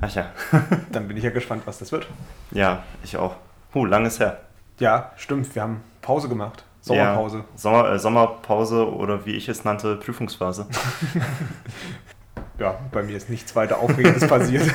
Ach ja. Dann bin ich ja gespannt, was das wird. Ja, ich auch. Huh, langes her. Ja, stimmt. Wir haben Pause gemacht. Sommerpause. Ja, Sommer, äh, Sommerpause oder wie ich es nannte, Prüfungsphase. ja, bei mir ist nichts weiter Aufregendes passiert.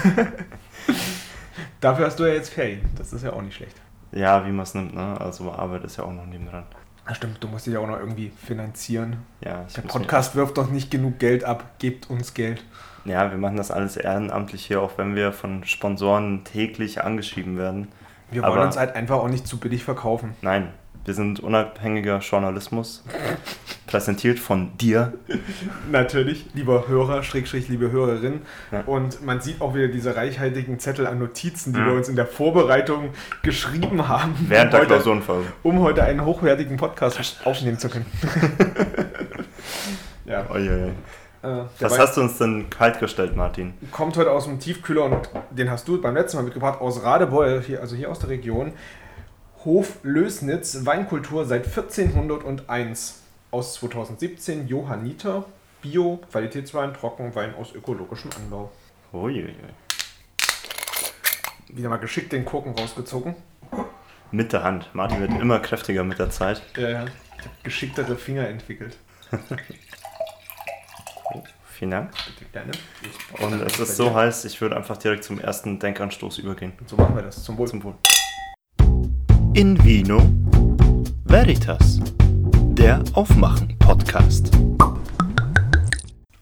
Dafür hast du ja jetzt Ferien. Das ist ja auch nicht schlecht. Ja, wie man es nimmt, ne? Also Arbeit ist ja auch noch nebendran. Ach stimmt, du musst dich auch noch irgendwie finanzieren. Ja, Der Podcast wirft doch nicht genug Geld ab, gebt uns Geld. Ja, wir machen das alles ehrenamtlich hier, auch wenn wir von Sponsoren täglich angeschrieben werden. Wir wollen Aber uns halt einfach auch nicht zu billig verkaufen. Nein, wir sind unabhängiger Journalismus. Präsentiert von dir. Natürlich, lieber Hörer, Schrägstrich, liebe Hörerin. Ja. Und man sieht auch wieder diese reichhaltigen Zettel an Notizen, die ja. wir uns in der Vorbereitung geschrieben haben. Während um der Klausurenphase. Um heute einen hochwertigen Podcast aufnehmen zu können. ja. Oi, oi, oi. Äh, Was hast du uns denn kalt gestellt, Martin? Kommt heute aus dem Tiefkühler und den hast du beim letzten Mal mitgebracht aus Radebeul, hier, also hier aus der Region. Hof Lösnitz, Weinkultur seit 1401. Aus 2017, Johanniter, Bio, Qualitätswein, Trockenwein aus ökologischem Anbau. Uiuiui. Wieder mal geschickt den Korken rausgezogen. Mit der Hand. Martin wird immer kräftiger mit der Zeit. Ja, ja. Ich habe geschicktere Finger entwickelt. Vielen Dank. Bitte gerne. Und es ist so heiß, ich würde einfach direkt zum ersten Denkanstoß übergehen. Und so machen wir das. Zum Wohl. Zum Wohl. In Vino Veritas, der Aufmachen-Podcast.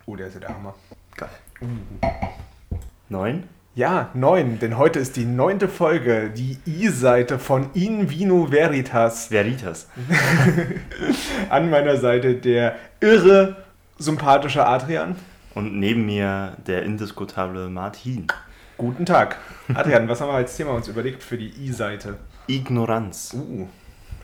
Oh, der ist ja der Hammer. Geil. Uh. Neun? Ja, neun, denn heute ist die neunte Folge, die I-Seite von In Vino Veritas. Veritas. An meiner Seite der irre sympathische Adrian. Und neben mir der indiskutable Martin. Guten Tag. Adrian, was haben wir als Thema uns überlegt für die I-Seite? Ignoranz. Uh,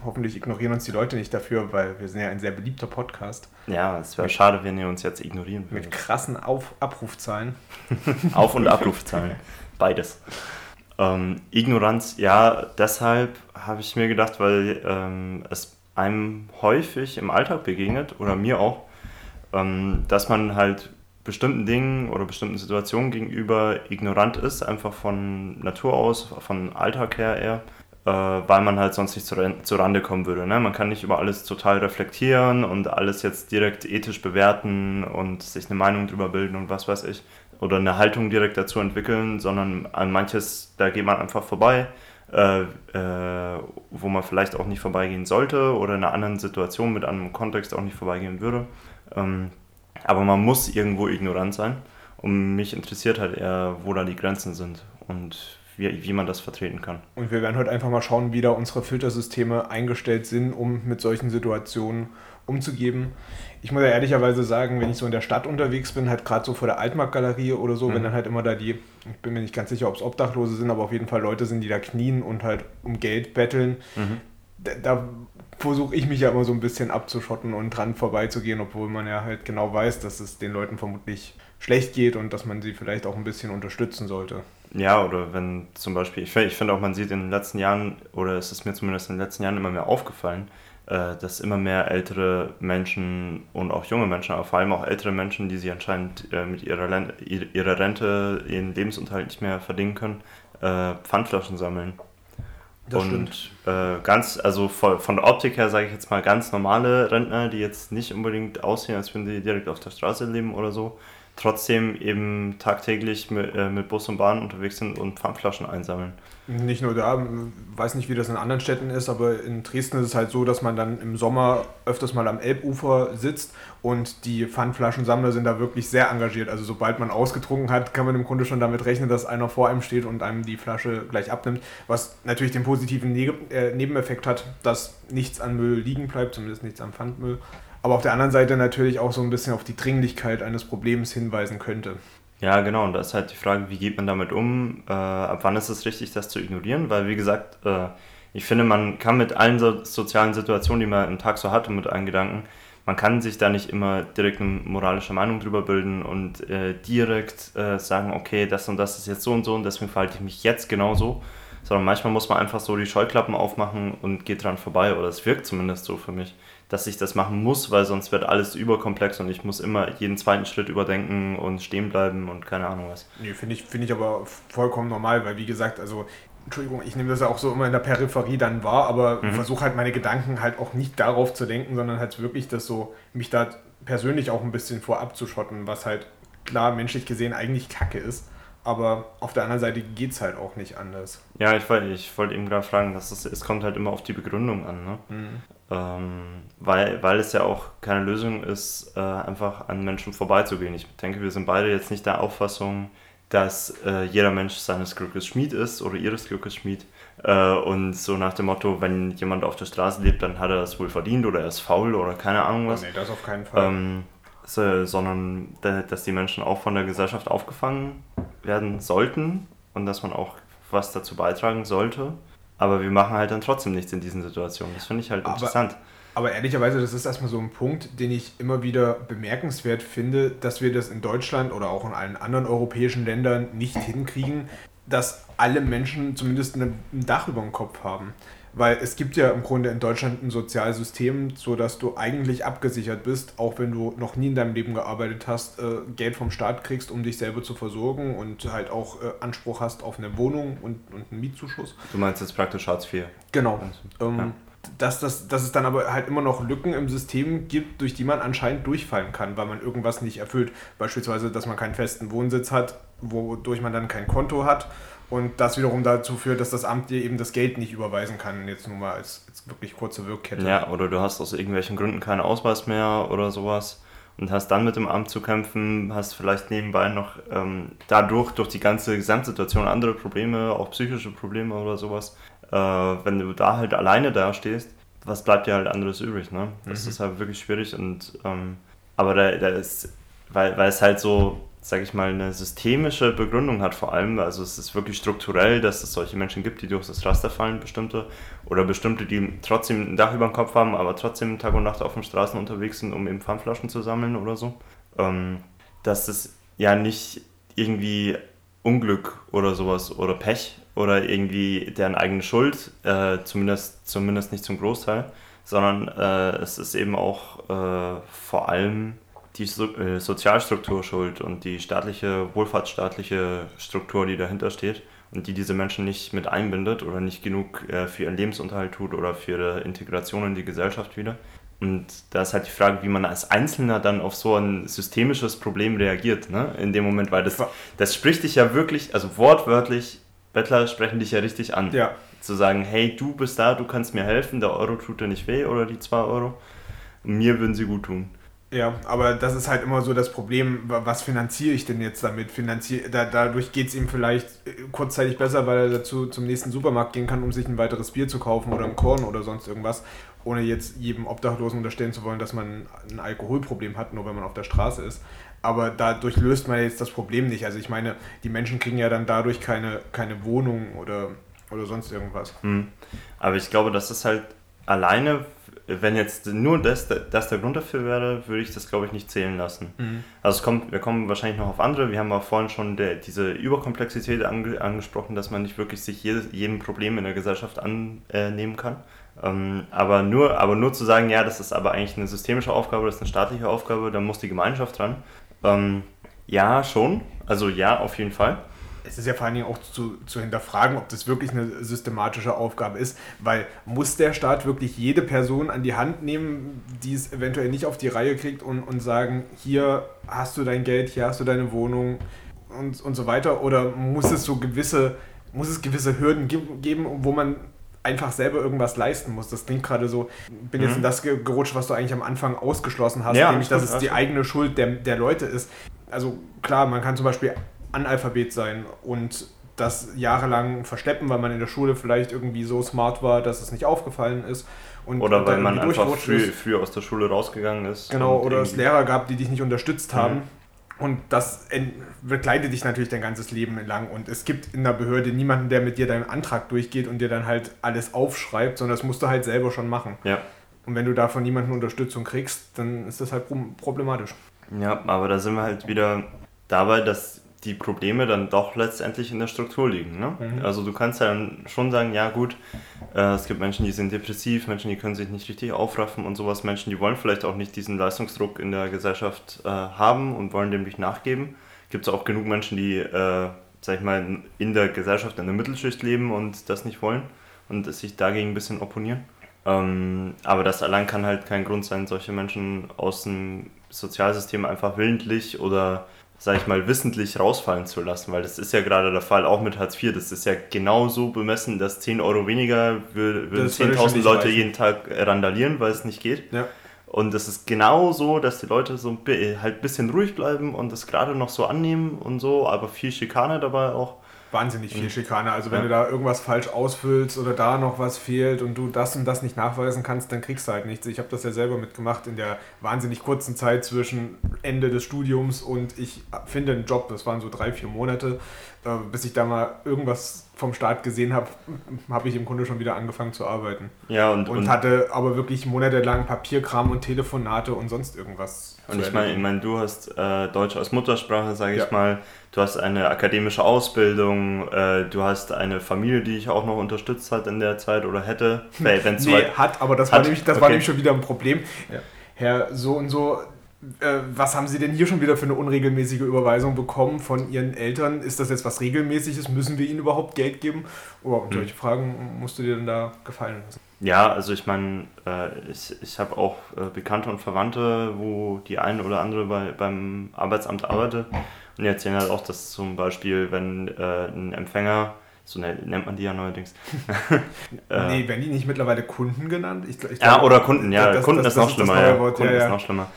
hoffentlich ignorieren uns die Leute nicht dafür, weil wir sind ja ein sehr beliebter Podcast. Ja, es wäre schade, wenn ihr uns jetzt ignorieren würdet. Mit krassen Auf Abrufzahlen. Auf- und Abrufzahlen. Beides. Ähm, Ignoranz, ja, deshalb habe ich mir gedacht, weil ähm, es einem häufig im Alltag begegnet, oder mir auch, ähm, dass man halt bestimmten Dingen oder bestimmten Situationen gegenüber ignorant ist, einfach von Natur aus, von Alltag her eher, weil man halt sonst nicht zur, Rande kommen würde. Ne? Man kann nicht über alles total reflektieren und alles jetzt direkt ethisch bewerten und sich eine Meinung drüber bilden und was weiß ich. Oder eine Haltung direkt dazu entwickeln, sondern an manches, da geht man einfach vorbei. Äh, äh, wo man vielleicht auch nicht vorbeigehen sollte oder in einer anderen Situation mit einem Kontext auch nicht vorbeigehen würde. Ähm, aber man muss irgendwo ignorant sein. Und mich interessiert halt eher, wo da die Grenzen sind und wie, wie man das vertreten kann. Und wir werden heute einfach mal schauen, wie da unsere Filtersysteme eingestellt sind, um mit solchen Situationen umzugeben. Ich muss ja ehrlicherweise sagen, wenn ich so in der Stadt unterwegs bin, halt gerade so vor der Altmarktgalerie oder so, mhm. wenn dann halt immer da die, ich bin mir nicht ganz sicher, ob es Obdachlose sind, aber auf jeden Fall Leute sind, die da knien und halt um Geld betteln, mhm. da, da versuche ich mich ja immer so ein bisschen abzuschotten und dran vorbeizugehen, obwohl man ja halt genau weiß, dass es den Leuten vermutlich schlecht geht und dass man sie vielleicht auch ein bisschen unterstützen sollte. Ja, oder wenn zum Beispiel, ich, ich finde auch, man sieht in den letzten Jahren, oder es ist mir zumindest in den letzten Jahren immer mehr aufgefallen, äh, dass immer mehr ältere Menschen und auch junge Menschen, aber vor allem auch ältere Menschen, die sich anscheinend äh, mit ihrer, ihrer Rente ihren Lebensunterhalt nicht mehr verdienen können, äh, Pfandflaschen sammeln. Das und äh, ganz, also von, von der Optik her sage ich jetzt mal ganz normale Rentner, die jetzt nicht unbedingt aussehen, als würden die direkt auf der Straße leben oder so, trotzdem eben tagtäglich mit, äh, mit Bus und Bahn unterwegs sind und Pfandflaschen einsammeln. Nicht nur da, weiß nicht, wie das in anderen Städten ist, aber in Dresden ist es halt so, dass man dann im Sommer öfters mal am Elbufer sitzt und die Pfandflaschensammler sind da wirklich sehr engagiert. Also sobald man ausgetrunken hat, kann man im Grunde schon damit rechnen, dass einer vor einem steht und einem die Flasche gleich abnimmt, was natürlich den positiven ne äh, Nebeneffekt hat, dass nichts an Müll liegen bleibt, zumindest nichts am Pfandmüll aber auf der anderen Seite natürlich auch so ein bisschen auf die Dringlichkeit eines Problems hinweisen könnte. Ja, genau. Und da ist halt die Frage, wie geht man damit um? Äh, ab wann ist es richtig, das zu ignorieren? Weil, wie gesagt, äh, ich finde, man kann mit allen so sozialen Situationen, die man im Tag so hat und mit allen Gedanken, man kann sich da nicht immer direkt eine moralische Meinung drüber bilden und äh, direkt äh, sagen, okay, das und das ist jetzt so und so und deswegen verhalte ich mich jetzt genauso. sondern manchmal muss man einfach so die Scheuklappen aufmachen und geht dran vorbei, oder es wirkt zumindest so für mich, dass ich das machen muss, weil sonst wird alles überkomplex und ich muss immer jeden zweiten Schritt überdenken und stehen bleiben und keine Ahnung was. Nee, finde ich, find ich aber vollkommen normal, weil wie gesagt, also Entschuldigung, ich nehme das ja auch so immer in der Peripherie dann wahr, aber mhm. versuche halt meine Gedanken halt auch nicht darauf zu denken, sondern halt wirklich das so, mich da persönlich auch ein bisschen vorab zu schotten, was halt klar menschlich gesehen eigentlich Kacke ist. Aber auf der anderen Seite geht es halt auch nicht anders. Ja, ich, ich wollte eben gerade fragen, dass es, es kommt halt immer auf die Begründung an. Ne? Mhm. Ähm, weil, weil es ja auch keine Lösung ist, äh, einfach an Menschen vorbeizugehen. Ich denke, wir sind beide jetzt nicht der Auffassung, dass äh, jeder Mensch seines Glückes Schmied ist oder ihres Glückes Schmied. Äh, und so nach dem Motto, wenn jemand auf der Straße lebt, dann hat er das wohl verdient oder er ist faul oder keine Ahnung was. Oh, nee, das auf keinen Fall. Ähm, sondern dass die Menschen auch von der Gesellschaft aufgefangen werden sollten und dass man auch was dazu beitragen sollte. Aber wir machen halt dann trotzdem nichts in diesen Situationen. Das finde ich halt aber, interessant. Aber ehrlicherweise, das ist erstmal so ein Punkt, den ich immer wieder bemerkenswert finde, dass wir das in Deutschland oder auch in allen anderen europäischen Ländern nicht hinkriegen, dass alle Menschen zumindest ein Dach über dem Kopf haben. Weil es gibt ja im Grunde in Deutschland ein Sozialsystem, so dass du eigentlich abgesichert bist, auch wenn du noch nie in deinem Leben gearbeitet hast, äh, Geld vom Staat kriegst, um dich selber zu versorgen und halt auch äh, Anspruch hast auf eine Wohnung und, und einen Mietzuschuss. Du meinst jetzt praktisch Hartz IV? Genau. Ähm, ja dass, das, dass es dann aber halt immer noch Lücken im System gibt, durch die man anscheinend durchfallen kann, weil man irgendwas nicht erfüllt. Beispielsweise, dass man keinen festen Wohnsitz hat, wodurch man dann kein Konto hat und das wiederum dazu führt, dass das Amt dir eben das Geld nicht überweisen kann, jetzt nur mal als, als wirklich kurze Wirkkette. Ja, oder du hast aus irgendwelchen Gründen keinen Ausweis mehr oder sowas und hast dann mit dem Amt zu kämpfen, hast vielleicht nebenbei noch ähm, dadurch, durch die ganze Gesamtsituation andere Probleme, auch psychische Probleme oder sowas äh, wenn du da halt alleine dastehst, was bleibt dir halt anderes übrig, ne? Das mhm. ist halt wirklich schwierig und ähm, aber da, da ist, weil, weil es halt so, sag ich mal, eine systemische Begründung hat vor allem, also es ist wirklich strukturell, dass es solche Menschen gibt, die durch das Raster fallen, bestimmte, oder bestimmte, die trotzdem ein Dach über dem Kopf haben, aber trotzdem Tag und Nacht auf den Straßen unterwegs sind, um eben Pfandflaschen zu sammeln oder so. Ähm, dass es ja nicht irgendwie Unglück oder sowas oder Pech oder irgendwie deren eigene Schuld, äh, zumindest, zumindest nicht zum Großteil, sondern äh, es ist eben auch äh, vor allem die so äh, Sozialstruktur schuld und die staatliche, wohlfahrtsstaatliche Struktur, die dahinter steht und die diese Menschen nicht mit einbindet oder nicht genug äh, für ihren Lebensunterhalt tut oder für ihre Integration in die Gesellschaft wieder. Und da ist halt die Frage, wie man als Einzelner dann auf so ein systemisches Problem reagiert, ne? in dem Moment, weil das, das spricht dich ja wirklich, also wortwörtlich Bettler sprechen dich ja richtig an. Ja. Zu sagen, hey, du bist da, du kannst mir helfen, der Euro tut dir nicht weh oder die 2 Euro. Mir würden sie gut tun. Ja, aber das ist halt immer so das Problem, was finanziere ich denn jetzt damit? Finanzier da, dadurch geht es ihm vielleicht äh, kurzzeitig besser, weil er dazu zum nächsten Supermarkt gehen kann, um sich ein weiteres Bier zu kaufen oder ein Korn oder sonst irgendwas, ohne jetzt jedem Obdachlosen unterstellen zu wollen, dass man ein Alkoholproblem hat, nur wenn man auf der Straße ist aber dadurch löst man jetzt das Problem nicht. Also ich meine, die Menschen kriegen ja dann dadurch keine, keine Wohnung oder, oder sonst irgendwas. Mhm. Aber ich glaube, das ist halt alleine, wenn jetzt nur das, das der Grund dafür wäre, würde ich das, glaube ich, nicht zählen lassen. Mhm. Also es kommt, wir kommen wahrscheinlich noch auf andere. Wir haben ja vorhin schon der, diese Überkomplexität ange, angesprochen, dass man nicht wirklich sich jedes, jedem Problem in der Gesellschaft annehmen kann. Ähm, aber, nur, aber nur zu sagen, ja, das ist aber eigentlich eine systemische Aufgabe, das ist eine staatliche Aufgabe, dann muss die Gemeinschaft dran. Ähm, ja, schon. Also ja, auf jeden Fall. Es ist ja vor allen Dingen auch zu, zu hinterfragen, ob das wirklich eine systematische Aufgabe ist, weil muss der Staat wirklich jede Person an die Hand nehmen, die es eventuell nicht auf die Reihe kriegt und, und sagen, hier hast du dein Geld, hier hast du deine Wohnung und, und so weiter? Oder muss es so gewisse, muss es gewisse Hürden geben, wo man einfach selber irgendwas leisten muss. Das klingt gerade so, bin jetzt mhm. in das gerutscht, was du eigentlich am Anfang ausgeschlossen hast, ja, nämlich, dass es die eigene Schuld der, der Leute ist. Also klar, man kann zum Beispiel Analphabet sein und das jahrelang versteppen, weil man in der Schule vielleicht irgendwie so smart war, dass es nicht aufgefallen ist. Und oder weil man einfach früh, früh, aus der Schule rausgegangen ist. Genau, oder es Lehrer gab, die dich nicht unterstützt haben. Mhm. Und das begleitet dich natürlich dein ganzes Leben lang. Und es gibt in der Behörde niemanden, der mit dir deinen Antrag durchgeht und dir dann halt alles aufschreibt, sondern das musst du halt selber schon machen. Ja. Und wenn du davon niemanden Unterstützung kriegst, dann ist das halt problematisch. Ja, aber da sind wir halt wieder dabei, dass die Probleme dann doch letztendlich in der Struktur liegen. Ne? Mhm. Also du kannst ja dann schon sagen, ja gut, äh, es gibt Menschen, die sind depressiv, Menschen, die können sich nicht richtig aufraffen und sowas, Menschen, die wollen vielleicht auch nicht diesen Leistungsdruck in der Gesellschaft äh, haben und wollen dem nicht nachgeben. Gibt es auch genug Menschen, die, äh, sag ich mal, in der Gesellschaft, in der Mittelschicht leben und das nicht wollen und sich dagegen ein bisschen opponieren. Ähm, aber das allein kann halt kein Grund sein, solche Menschen aus dem Sozialsystem einfach willentlich oder sage ich mal, wissentlich rausfallen zu lassen, weil das ist ja gerade der Fall auch mit Hartz IV. Das ist ja genau so bemessen, dass 10 Euro weniger würden 10.000 Leute reichen. jeden Tag randalieren, weil es nicht geht. Ja. Und es ist genau so, dass die Leute so halt ein bisschen ruhig bleiben und das gerade noch so annehmen und so, aber viel Schikane dabei auch wahnsinnig viel mhm. Schikane. Also wenn ja. du da irgendwas falsch ausfüllst oder da noch was fehlt und du das und das nicht nachweisen kannst, dann kriegst du halt nichts. Ich habe das ja selber mitgemacht in der wahnsinnig kurzen Zeit zwischen Ende des Studiums und ich finde einen Job. Das waren so drei, vier Monate, äh, bis ich da mal irgendwas vom Start gesehen habe, habe ich im Grunde schon wieder angefangen zu arbeiten. Ja, und, und, und hatte aber wirklich monatelang Papierkram und Telefonate und sonst irgendwas. Und ich meine, ich mein, du hast äh, Deutsch als Muttersprache, sage ich ja. mal. Du hast eine akademische Ausbildung, äh, du hast eine Familie, die dich auch noch unterstützt hat in der Zeit oder hätte. Nee, hat, aber das, hat, war, nämlich, das okay. war nämlich schon wieder ein Problem. Ja. Herr so und so, äh, was haben Sie denn hier schon wieder für eine unregelmäßige Überweisung bekommen von Ihren Eltern? Ist das jetzt was Regelmäßiges? Müssen wir Ihnen überhaupt Geld geben? Oder hm. solche Fragen musst du dir denn da gefallen lassen? Ja, also ich meine, äh, ich, ich habe auch äh, Bekannte und Verwandte, wo die eine oder andere bei, beim Arbeitsamt arbeitet. Und die erzählen halt auch, dass zum Beispiel, wenn äh, ein Empfänger so nennt man die ja neuerdings. äh, nee, werden die nicht mittlerweile Kunden genannt? Ich, ich ja, oder Kunden, ja. Das, Kunden das, ist noch schlimmer. Ja. Kunden ja, ja. ist noch schlimmer.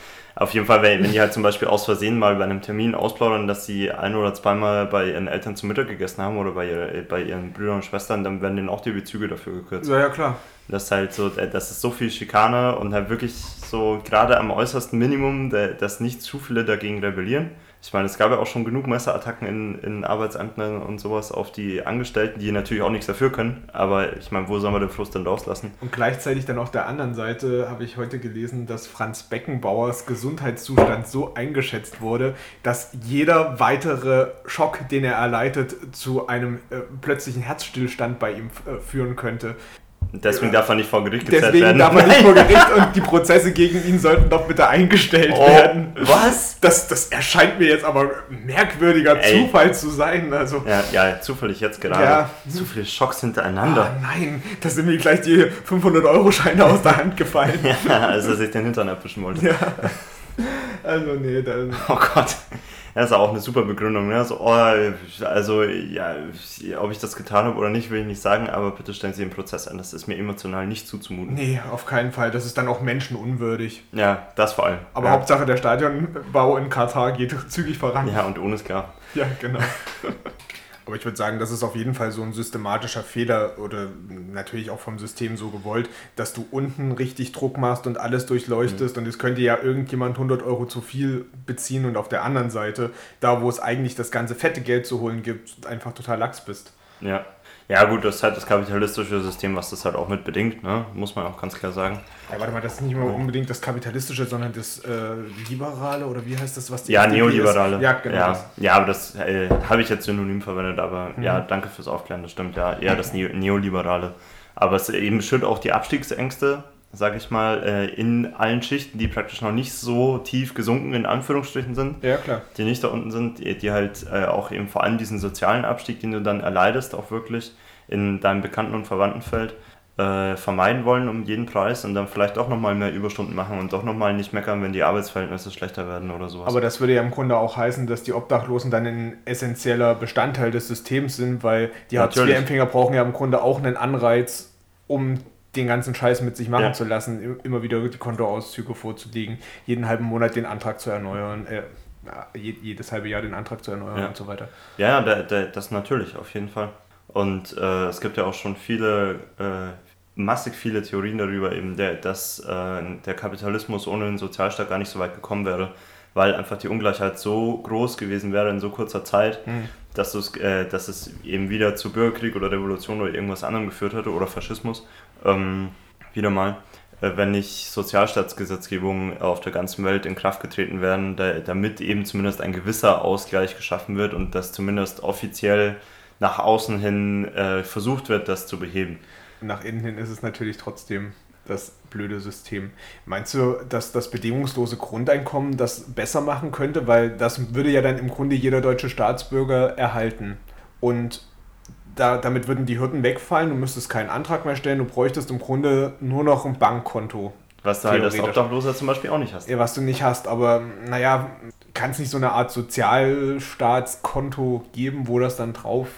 Auf jeden Fall, wenn, wenn die halt zum Beispiel aus Versehen mal bei einem Termin ausplaudern, dass sie ein oder zweimal bei ihren Eltern zu Mittag gegessen haben oder bei, ihre, bei ihren Brüdern und Schwestern, dann werden denen auch die Bezüge dafür gekürzt. Ja, ja, klar. Das ist halt so, äh, das ist so viel Schikane und halt wirklich so gerade am äußersten Minimum, dass nicht zu viele dagegen rebellieren ich meine, es gab ja auch schon genug Messerattacken in, in Arbeitsämtern und sowas auf die Angestellten, die natürlich auch nichts dafür können. Aber ich meine, wo soll man den Frust denn rauslassen? Und gleichzeitig dann auf der anderen Seite habe ich heute gelesen, dass Franz Beckenbauers Gesundheitszustand so eingeschätzt wurde, dass jeder weitere Schock, den er erleidet, zu einem äh, plötzlichen Herzstillstand bei ihm äh, führen könnte. Deswegen darf er nicht vor Gericht gezerrt Deswegen werden. Deswegen darf er nicht vor Gericht und die Prozesse gegen ihn sollten doch bitte eingestellt oh, werden. Was? Das, das erscheint mir jetzt aber merkwürdiger Ey. Zufall zu sein. Also, ja, ja, zufällig jetzt gerade. Ja. Zu viele Schocks hintereinander. Oh nein, da sind mir gleich die 500-Euro-Scheine aus der Hand gefallen. ja, als er sich den Hintern abwischen wollte. Ja. Also nee, dann... Oh Gott. Das ist auch eine super Begründung. Ne? So, oh, also, ja, ob ich das getan habe oder nicht, will ich nicht sagen, aber bitte stellen Sie den Prozess an. Das ist mir emotional nicht zuzumuten. Nee, auf keinen Fall. Das ist dann auch menschenunwürdig. Ja, das vor allem. Aber ja. Hauptsache, der Stadionbau in Katar geht zügig voran. Ja, und ohne Scar. Ja, genau. Aber ich würde sagen, das ist auf jeden Fall so ein systematischer Fehler oder natürlich auch vom System so gewollt, dass du unten richtig Druck machst und alles durchleuchtest mhm. und es könnte ja irgendjemand 100 Euro zu viel beziehen und auf der anderen Seite, da wo es eigentlich das ganze fette Geld zu holen gibt, einfach total lax bist. Ja, ja, gut, das ist halt das kapitalistische System, was das halt auch mit bedingt, ne? muss man auch ganz klar sagen. Ja, warte mal, das ist nicht mal unbedingt das kapitalistische, sondern das äh, liberale oder wie heißt das, was die Ja, FDP neoliberale. Ist? Ja, genau. Ja, ja aber das äh, habe ich jetzt synonym verwendet, aber mhm. ja, danke fürs Aufklären, das stimmt, ja, eher das ne neoliberale. Aber es eben schürt auch die Abstiegsängste, sage ich mal, äh, in allen Schichten, die praktisch noch nicht so tief gesunken in Anführungsstrichen sind. Ja, klar. Die nicht da unten sind, die, die halt äh, auch eben vor allem diesen sozialen Abstieg, den du dann erleidest, auch wirklich in deinem Bekannten- und Verwandtenfeld äh, vermeiden wollen um jeden Preis und dann vielleicht auch nochmal mehr Überstunden machen und doch nochmal nicht meckern, wenn die Arbeitsverhältnisse schlechter werden oder sowas. Aber das würde ja im Grunde auch heißen, dass die Obdachlosen dann ein essentieller Bestandteil des Systems sind, weil die Hartz-IV-Empfänger brauchen ja im Grunde auch einen Anreiz, um den ganzen Scheiß mit sich machen ja. zu lassen, immer wieder die Kontoauszüge vorzulegen, jeden halben Monat den Antrag zu erneuern, äh, jedes halbe Jahr den Antrag zu erneuern ja. und so weiter. Ja, der, der, das natürlich, auf jeden Fall. Und äh, es gibt ja auch schon viele, äh, massig viele Theorien darüber, eben der, dass äh, der Kapitalismus ohne den Sozialstaat gar nicht so weit gekommen wäre, weil einfach die Ungleichheit so groß gewesen wäre in so kurzer Zeit, mhm. dass, äh, dass es eben wieder zu Bürgerkrieg oder Revolution oder irgendwas anderem geführt hätte oder Faschismus. Ähm, wieder mal. äh, wenn nicht Sozialstaatsgesetzgebungen auf der ganzen Welt in Kraft getreten werden, da, damit eben zumindest ein gewisser Ausgleich geschaffen wird und dass zumindest offiziell nach außen hin äh, versucht wird, das zu beheben. Nach innen hin ist es natürlich trotzdem das blöde System. Meinst du, dass das bedingungslose Grundeinkommen das besser machen könnte? Weil das würde ja dann im Grunde jeder deutsche Staatsbürger erhalten. Und da, damit würden die Hürden wegfallen, du müsstest keinen Antrag mehr stellen, du bräuchtest im Grunde nur noch ein Bankkonto. Was du halt als Obdachloser zum Beispiel auch nicht hast. Ja, was du nicht hast, aber naja, kann es nicht so eine Art Sozialstaatskonto geben, wo das dann drauf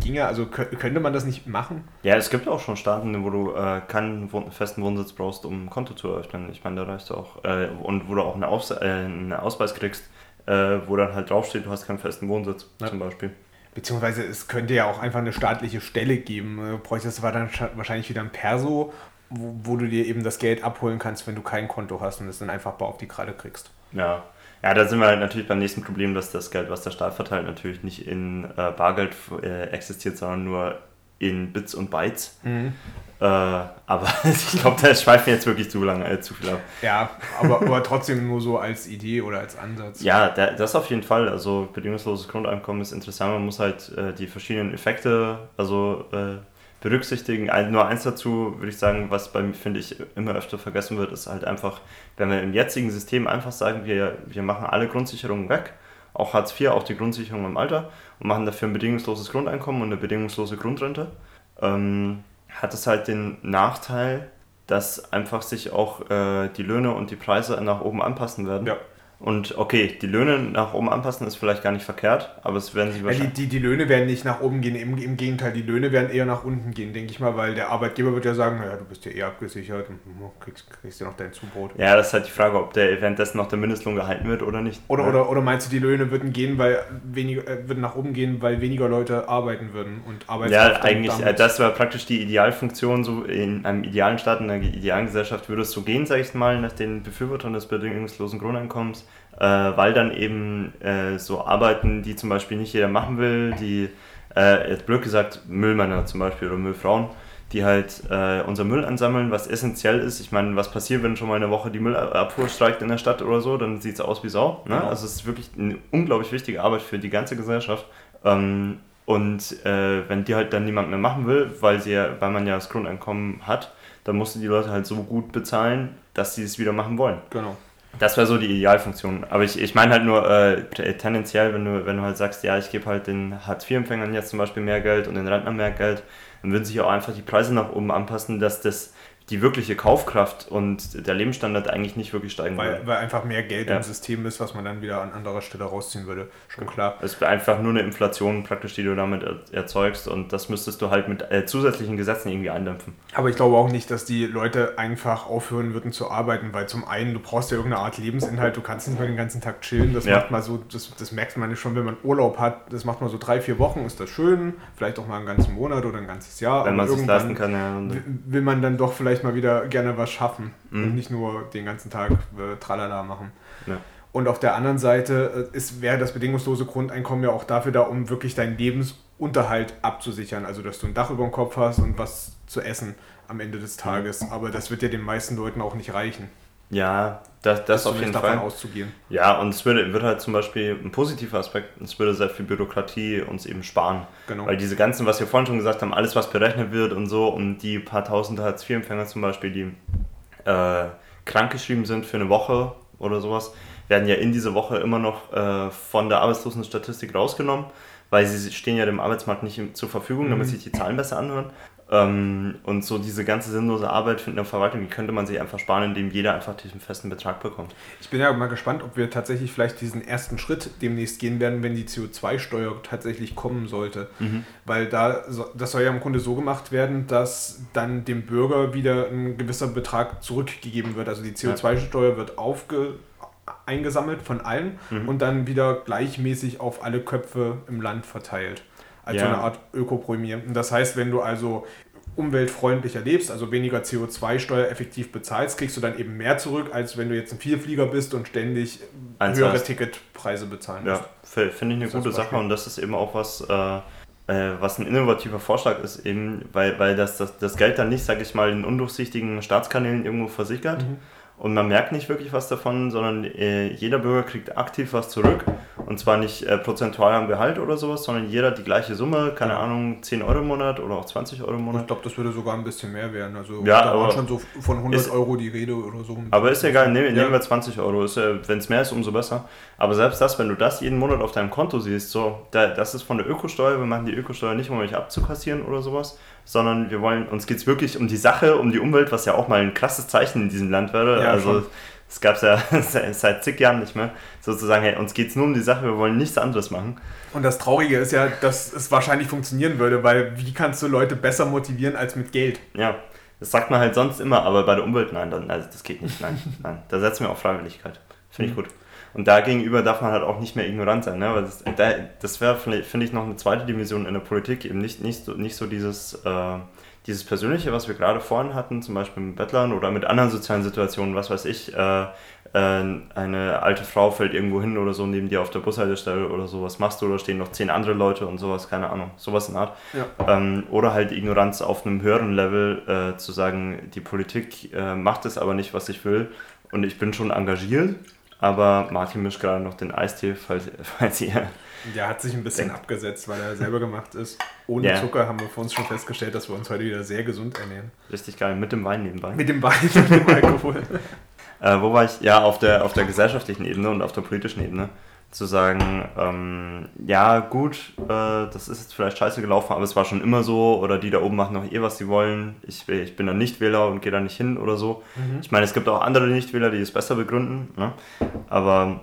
ginge? Also könnte man das nicht machen? Ja, es gibt auch schon Staaten, wo du äh, keinen festen Wohnsitz brauchst, um ein Konto zu eröffnen. Ich meine, da reicht du auch. Äh, und wo du auch eine Aus äh, einen Ausweis kriegst, äh, wo dann halt draufsteht, du hast keinen festen Wohnsitz, ja. zum Beispiel. Beziehungsweise es könnte ja auch einfach eine staatliche Stelle geben. Du bräuchtest aber dann wahrscheinlich wieder ein Perso, wo, wo, du dir eben das Geld abholen kannst, wenn du kein Konto hast und es dann einfach auf die Gerade kriegst. Ja. Ja, da sind wir halt natürlich beim nächsten Problem, dass das Geld, was der Staat verteilt, natürlich nicht in äh, Bargeld äh, existiert, sondern nur in Bits und Bytes. Mhm. Äh, aber ich glaube, da schweifen jetzt wirklich zu lange, äh, zu viel ab. Ja, aber, aber trotzdem nur so als Idee oder als Ansatz. Ja, das auf jeden Fall. Also bedingungsloses Grundeinkommen ist interessant. Man muss halt äh, die verschiedenen Effekte, also äh, berücksichtigen. Ein, nur eins dazu würde ich sagen, was bei mir, finde ich, immer öfter vergessen wird, ist halt einfach, wenn wir im jetzigen System einfach sagen, wir, wir machen alle Grundsicherungen weg, auch Hartz IV, auch die Grundsicherung im Alter und machen dafür ein bedingungsloses Grundeinkommen und eine bedingungslose Grundrente, ähm, hat es halt den Nachteil, dass einfach sich auch äh, die Löhne und die Preise nach oben anpassen werden. Ja. Und okay, die Löhne nach oben anpassen ist vielleicht gar nicht verkehrt, aber es werden sie wahrscheinlich. die, die, die Löhne werden nicht nach oben gehen, im, im Gegenteil, die Löhne werden eher nach unten gehen, denke ich mal, weil der Arbeitgeber wird ja sagen, naja, du bist ja eh abgesichert und kriegst, kriegst ja noch dein Zubrot. Ja, das ist halt die Frage, ob der währenddessen noch der Mindestlohn gehalten wird oder nicht. Oder, ja. oder, oder meinst du, die Löhne würden gehen, weil weniger, äh, würden nach oben gehen, weil weniger Leute arbeiten würden und Arbeitskraft Ja, eigentlich, äh, das war praktisch die Idealfunktion, so in einem idealen Staat, in einer idealen Gesellschaft würde es so gehen, sage ich mal, nach den Befürwortern des bedingungslosen Grundeinkommens äh, weil dann eben äh, so Arbeiten, die zum Beispiel nicht jeder machen will, die, äh, jetzt blöd gesagt, Müllmänner zum Beispiel oder Müllfrauen, die halt äh, unser Müll ansammeln, was essentiell ist. Ich meine, was passiert, wenn schon mal eine Woche die Müllabfuhr streikt in der Stadt oder so, dann sieht es aus wie Sau. Ne? Genau. Also es ist wirklich eine unglaublich wichtige Arbeit für die ganze Gesellschaft. Ähm, und äh, wenn die halt dann niemand mehr machen will, weil, sie ja, weil man ja das Grundeinkommen hat, dann musst du die Leute halt so gut bezahlen, dass sie es wieder machen wollen. Genau. Das wäre so die Idealfunktion. Aber ich, ich meine halt nur äh, tendenziell, wenn du, wenn du halt sagst, ja, ich gebe halt den Hartz-IV-Empfängern jetzt zum Beispiel mehr Geld und den Rentnern mehr Geld, dann würden sich auch einfach die Preise nach oben anpassen, dass das die wirkliche Kaufkraft und der Lebensstandard eigentlich nicht wirklich steigen weil, würde. Weil einfach mehr Geld ja. im System ist, was man dann wieder an anderer Stelle rausziehen würde. Schon klar. Es wäre einfach nur eine Inflation praktisch, die du damit erzeugst und das müsstest du halt mit äh, zusätzlichen Gesetzen irgendwie eindämpfen. Aber ich glaube auch nicht, dass die Leute einfach aufhören würden zu arbeiten, weil zum einen, du brauchst ja irgendeine Art Lebensinhalt, du kannst nicht mal den ganzen Tag chillen. Das ja. macht mal so, das, das merkt man schon, wenn man Urlaub hat, das macht man so drei, vier Wochen, ist das schön, vielleicht auch mal einen ganzen Monat oder ein ganzes Jahr. Wenn man sich leisten kann, ja. Will man dann doch vielleicht mal wieder gerne was schaffen mhm. und nicht nur den ganzen Tag äh, Tralala machen. Ja. Und auf der anderen Seite äh, ist, wäre das bedingungslose Grundeinkommen ja auch dafür da, um wirklich deinen Lebensunterhalt abzusichern. Also, dass du ein Dach über dem Kopf hast und was zu essen am Ende des Tages. Aber das wird ja den meisten Leuten auch nicht reichen. Ja, das, das auf jeden Fall. auszugehen. Ja, und es würde, würde halt zum Beispiel ein positiver Aspekt, es würde sehr viel Bürokratie uns eben sparen. Genau. Weil diese ganzen, was wir vorhin schon gesagt haben, alles was berechnet wird und so, und die paar tausend Hartz-IV-Empfänger zum Beispiel, die äh, krankgeschrieben sind für eine Woche oder sowas, werden ja in dieser Woche immer noch äh, von der Arbeitslosenstatistik rausgenommen, weil sie stehen ja dem Arbeitsmarkt nicht zur Verfügung, damit mhm. sich die Zahlen besser anhören. Ähm, und so diese ganze sinnlose Arbeit in der Verwaltung, die könnte man sich einfach sparen, indem jeder einfach diesen festen Betrag bekommt. Ich bin ja mal gespannt, ob wir tatsächlich vielleicht diesen ersten Schritt demnächst gehen werden, wenn die CO2-Steuer tatsächlich kommen sollte. Mhm. Weil da, das soll ja im Grunde so gemacht werden, dass dann dem Bürger wieder ein gewisser Betrag zurückgegeben wird. Also die CO2-Steuer wird aufge eingesammelt von allen mhm. und dann wieder gleichmäßig auf alle Köpfe im Land verteilt als ja. so eine Art Ökoprämie. Das heißt, wenn du also umweltfreundlicher lebst, also weniger CO2-Steuer effektiv bezahlst, kriegst du dann eben mehr zurück, als wenn du jetzt ein Vielflieger bist und ständig Eins höhere heißt. Ticketpreise bezahlen musst. Ja, finde ich eine das gute Sache und das ist eben auch was, äh, äh, was ein innovativer Vorschlag ist, eben, weil, weil das, das, das Geld dann nicht, sage ich mal, in undurchsichtigen Staatskanälen irgendwo versickert. Mhm und man merkt nicht wirklich was davon, sondern äh, jeder Bürger kriegt aktiv was zurück und zwar nicht äh, prozentual am Gehalt oder sowas, sondern jeder die gleiche Summe, keine. Ahnung, 10 Euro im Monat oder auch 20 Euro im Monat. Ich glaube, das würde sogar ein bisschen mehr werden. Also ja, da war schon so von 100 ist, Euro die Rede oder so. Aber ist ja egal, nehmen, ja. nehmen wir 20 Euro. Äh, wenn es mehr ist, umso besser. Aber selbst das, wenn du das jeden Monat auf deinem Konto siehst, so, da, das ist von der Ökosteuer, wir machen die Ökosteuer nicht, um euch abzukassieren oder sowas, sondern wir wollen, uns geht es wirklich um die Sache, um die Umwelt, was ja auch mal ein krasses Zeichen in diesem Land wäre. Ja, also schon das gab es ja seit zig Jahren nicht mehr, sozusagen, hey, uns geht es nur um die Sache, wir wollen nichts anderes machen. Und das Traurige ist ja, dass es wahrscheinlich funktionieren würde, weil wie kannst du Leute besser motivieren als mit Geld? Ja, das sagt man halt sonst immer, aber bei der Umwelt, nein, dann, also das geht nicht, nein, nein. Da setzen wir auf Freiwilligkeit. Finde ich mhm. gut. Und dagegenüber darf man halt auch nicht mehr ignorant sein, ne? weil das, das wäre, finde ich, noch eine zweite Dimension in der Politik, eben nicht, nicht, so, nicht so dieses... Äh, dieses Persönliche, was wir gerade vorhin hatten, zum Beispiel mit Bettlern oder mit anderen sozialen Situationen, was weiß ich, äh, äh, eine alte Frau fällt irgendwo hin oder so neben dir auf der Bushaltestelle oder so, was machst du, oder stehen noch zehn andere Leute und sowas, keine Ahnung, sowas in Art. Ja. Ähm, oder halt Ignoranz auf einem höheren Level äh, zu sagen, die Politik äh, macht es aber nicht, was ich will und ich bin schon engagiert, aber Martin mischt gerade noch den Eistee, falls, falls ihr der hat sich ein bisschen Denk. abgesetzt, weil er selber gemacht ist. Ohne yeah. Zucker haben wir vor uns schon festgestellt, dass wir uns heute wieder sehr gesund ernähren. Richtig geil, mit dem Wein nebenbei. Mit dem Wein und dem Alkohol. äh, wo war ich? Ja, auf der, auf der gesellschaftlichen Ebene und auf der politischen Ebene. Zu sagen, ähm, ja, gut, äh, das ist jetzt vielleicht scheiße gelaufen, aber es war schon immer so, oder die da oben machen noch eh, was sie wollen. Ich, ich bin dann Nichtwähler und gehe da nicht hin oder so. Mhm. Ich meine, es gibt auch andere Nichtwähler, die es besser begründen, ne? aber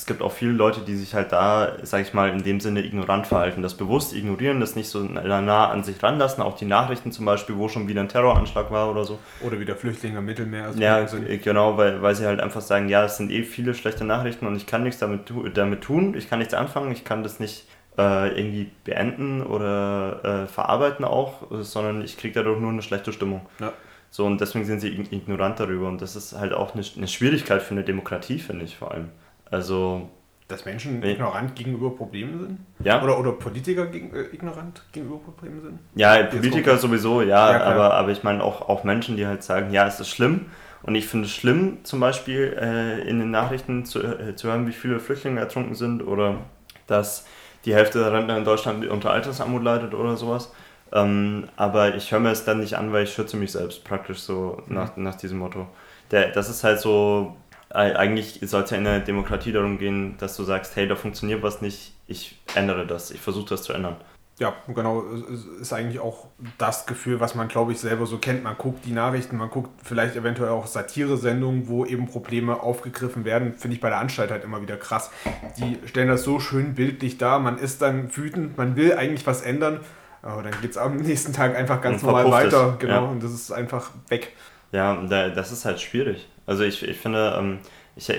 es gibt auch viele Leute, die sich halt da, sag ich mal, in dem Sinne ignorant verhalten. Das bewusst ignorieren, das nicht so nah an sich ranlassen. Auch die Nachrichten zum Beispiel, wo schon wieder ein Terroranschlag war oder so. Oder wieder Flüchtlinge im Mittelmeer. Also ja, genau, weil, weil sie halt einfach sagen, ja, es sind eh viele schlechte Nachrichten und ich kann nichts damit, damit tun. Ich kann nichts anfangen, ich kann das nicht äh, irgendwie beenden oder äh, verarbeiten auch, sondern ich kriege dadurch nur eine schlechte Stimmung. Ja. So, und deswegen sind sie ignorant darüber. Und das ist halt auch eine, eine Schwierigkeit für eine Demokratie, finde ich vor allem. Also. Dass Menschen ignorant gegenüber Problemen sind? Ja. Oder, oder Politiker gegen, äh, ignorant gegenüber Problemen sind? Ja, Politiker sowieso, ja, ja aber, aber ich meine auch, auch Menschen, die halt sagen, ja, es ist schlimm. Und ich finde es schlimm, zum Beispiel äh, in den Nachrichten zu, äh, zu hören, wie viele Flüchtlinge ertrunken sind oder dass die Hälfte der Rentner in Deutschland unter Altersarmut leidet oder sowas. Ähm, aber ich höre mir es dann nicht an, weil ich schütze mich selbst praktisch so mhm. nach, nach diesem Motto. Der, das ist halt so eigentlich soll es ja in der Demokratie darum gehen, dass du sagst, hey, da funktioniert was nicht, ich ändere das, ich versuche das zu ändern. Ja, genau, ist eigentlich auch das Gefühl, was man, glaube ich, selber so kennt. Man guckt die Nachrichten, man guckt vielleicht eventuell auch Satire-Sendungen, wo eben Probleme aufgegriffen werden. Finde ich bei der Anstalt halt immer wieder krass. Die stellen das so schön bildlich dar, man ist dann wütend, man will eigentlich was ändern, aber dann geht es am nächsten Tag einfach ganz normal weiter. Genau, ja. und das ist einfach weg. Ja, das ist halt schwierig. Also ich, ich finde, ähm, ich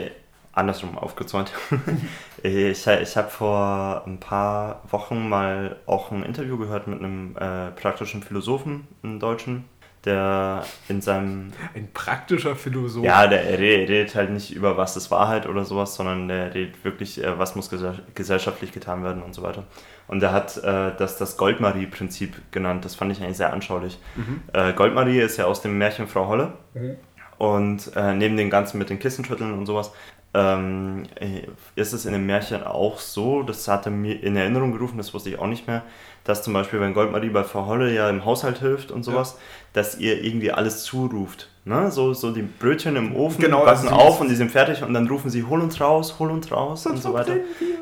andersrum aufgezäunt. ich ich habe vor ein paar Wochen mal auch ein Interview gehört mit einem äh, praktischen Philosophen, einem Deutschen, der in seinem... Ein praktischer Philosoph? Ja, der redet halt nicht über was ist Wahrheit oder sowas, sondern der redet wirklich, äh, was muss gesellschaftlich getan werden und so weiter. Und er hat äh, das, das Goldmarie-Prinzip genannt, das fand ich eigentlich sehr anschaulich. Mhm. Äh, Goldmarie ist ja aus dem Märchen Frau Holle. Mhm. Und äh, neben dem Ganzen mit den Kissenschütteln und sowas, ähm, ist es in dem Märchen auch so, das hat er mir in Erinnerung gerufen, das wusste ich auch nicht mehr, dass zum Beispiel, wenn Goldmarie bei Frau Holle ja im Haushalt hilft und sowas, ja. dass ihr irgendwie alles zuruft. Ne? So, so die Brötchen im Ofen genau, backen also auf und die sind fertig und dann rufen sie, hol uns raus, hol uns raus und so weiter.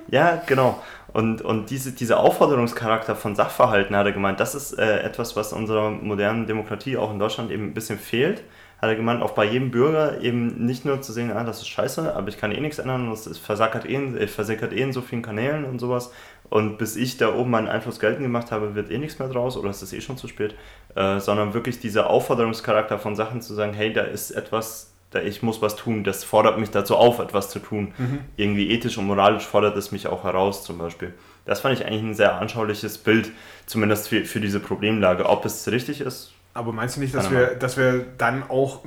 Ja, genau. Und, und diese, dieser Aufforderungscharakter von Sachverhalten, hat er gemeint, das ist äh, etwas, was unserer modernen Demokratie auch in Deutschland eben ein bisschen fehlt hat er gemeint, auch bei jedem Bürger eben nicht nur zu sehen, ah, das ist scheiße, aber ich kann eh nichts ändern, es versackert eh, versickert eh in so vielen Kanälen und sowas. Und bis ich da oben meinen Einfluss geltend gemacht habe, wird eh nichts mehr draus oder es ist eh schon zu spät. Äh, sondern wirklich dieser Aufforderungscharakter von Sachen zu sagen, hey, da ist etwas, da ich muss was tun, das fordert mich dazu auf, etwas zu tun. Mhm. Irgendwie ethisch und moralisch fordert es mich auch heraus, zum Beispiel. Das fand ich eigentlich ein sehr anschauliches Bild, zumindest für, für diese Problemlage. Ob es richtig ist, aber meinst du nicht, dass wir, dass wir dann auch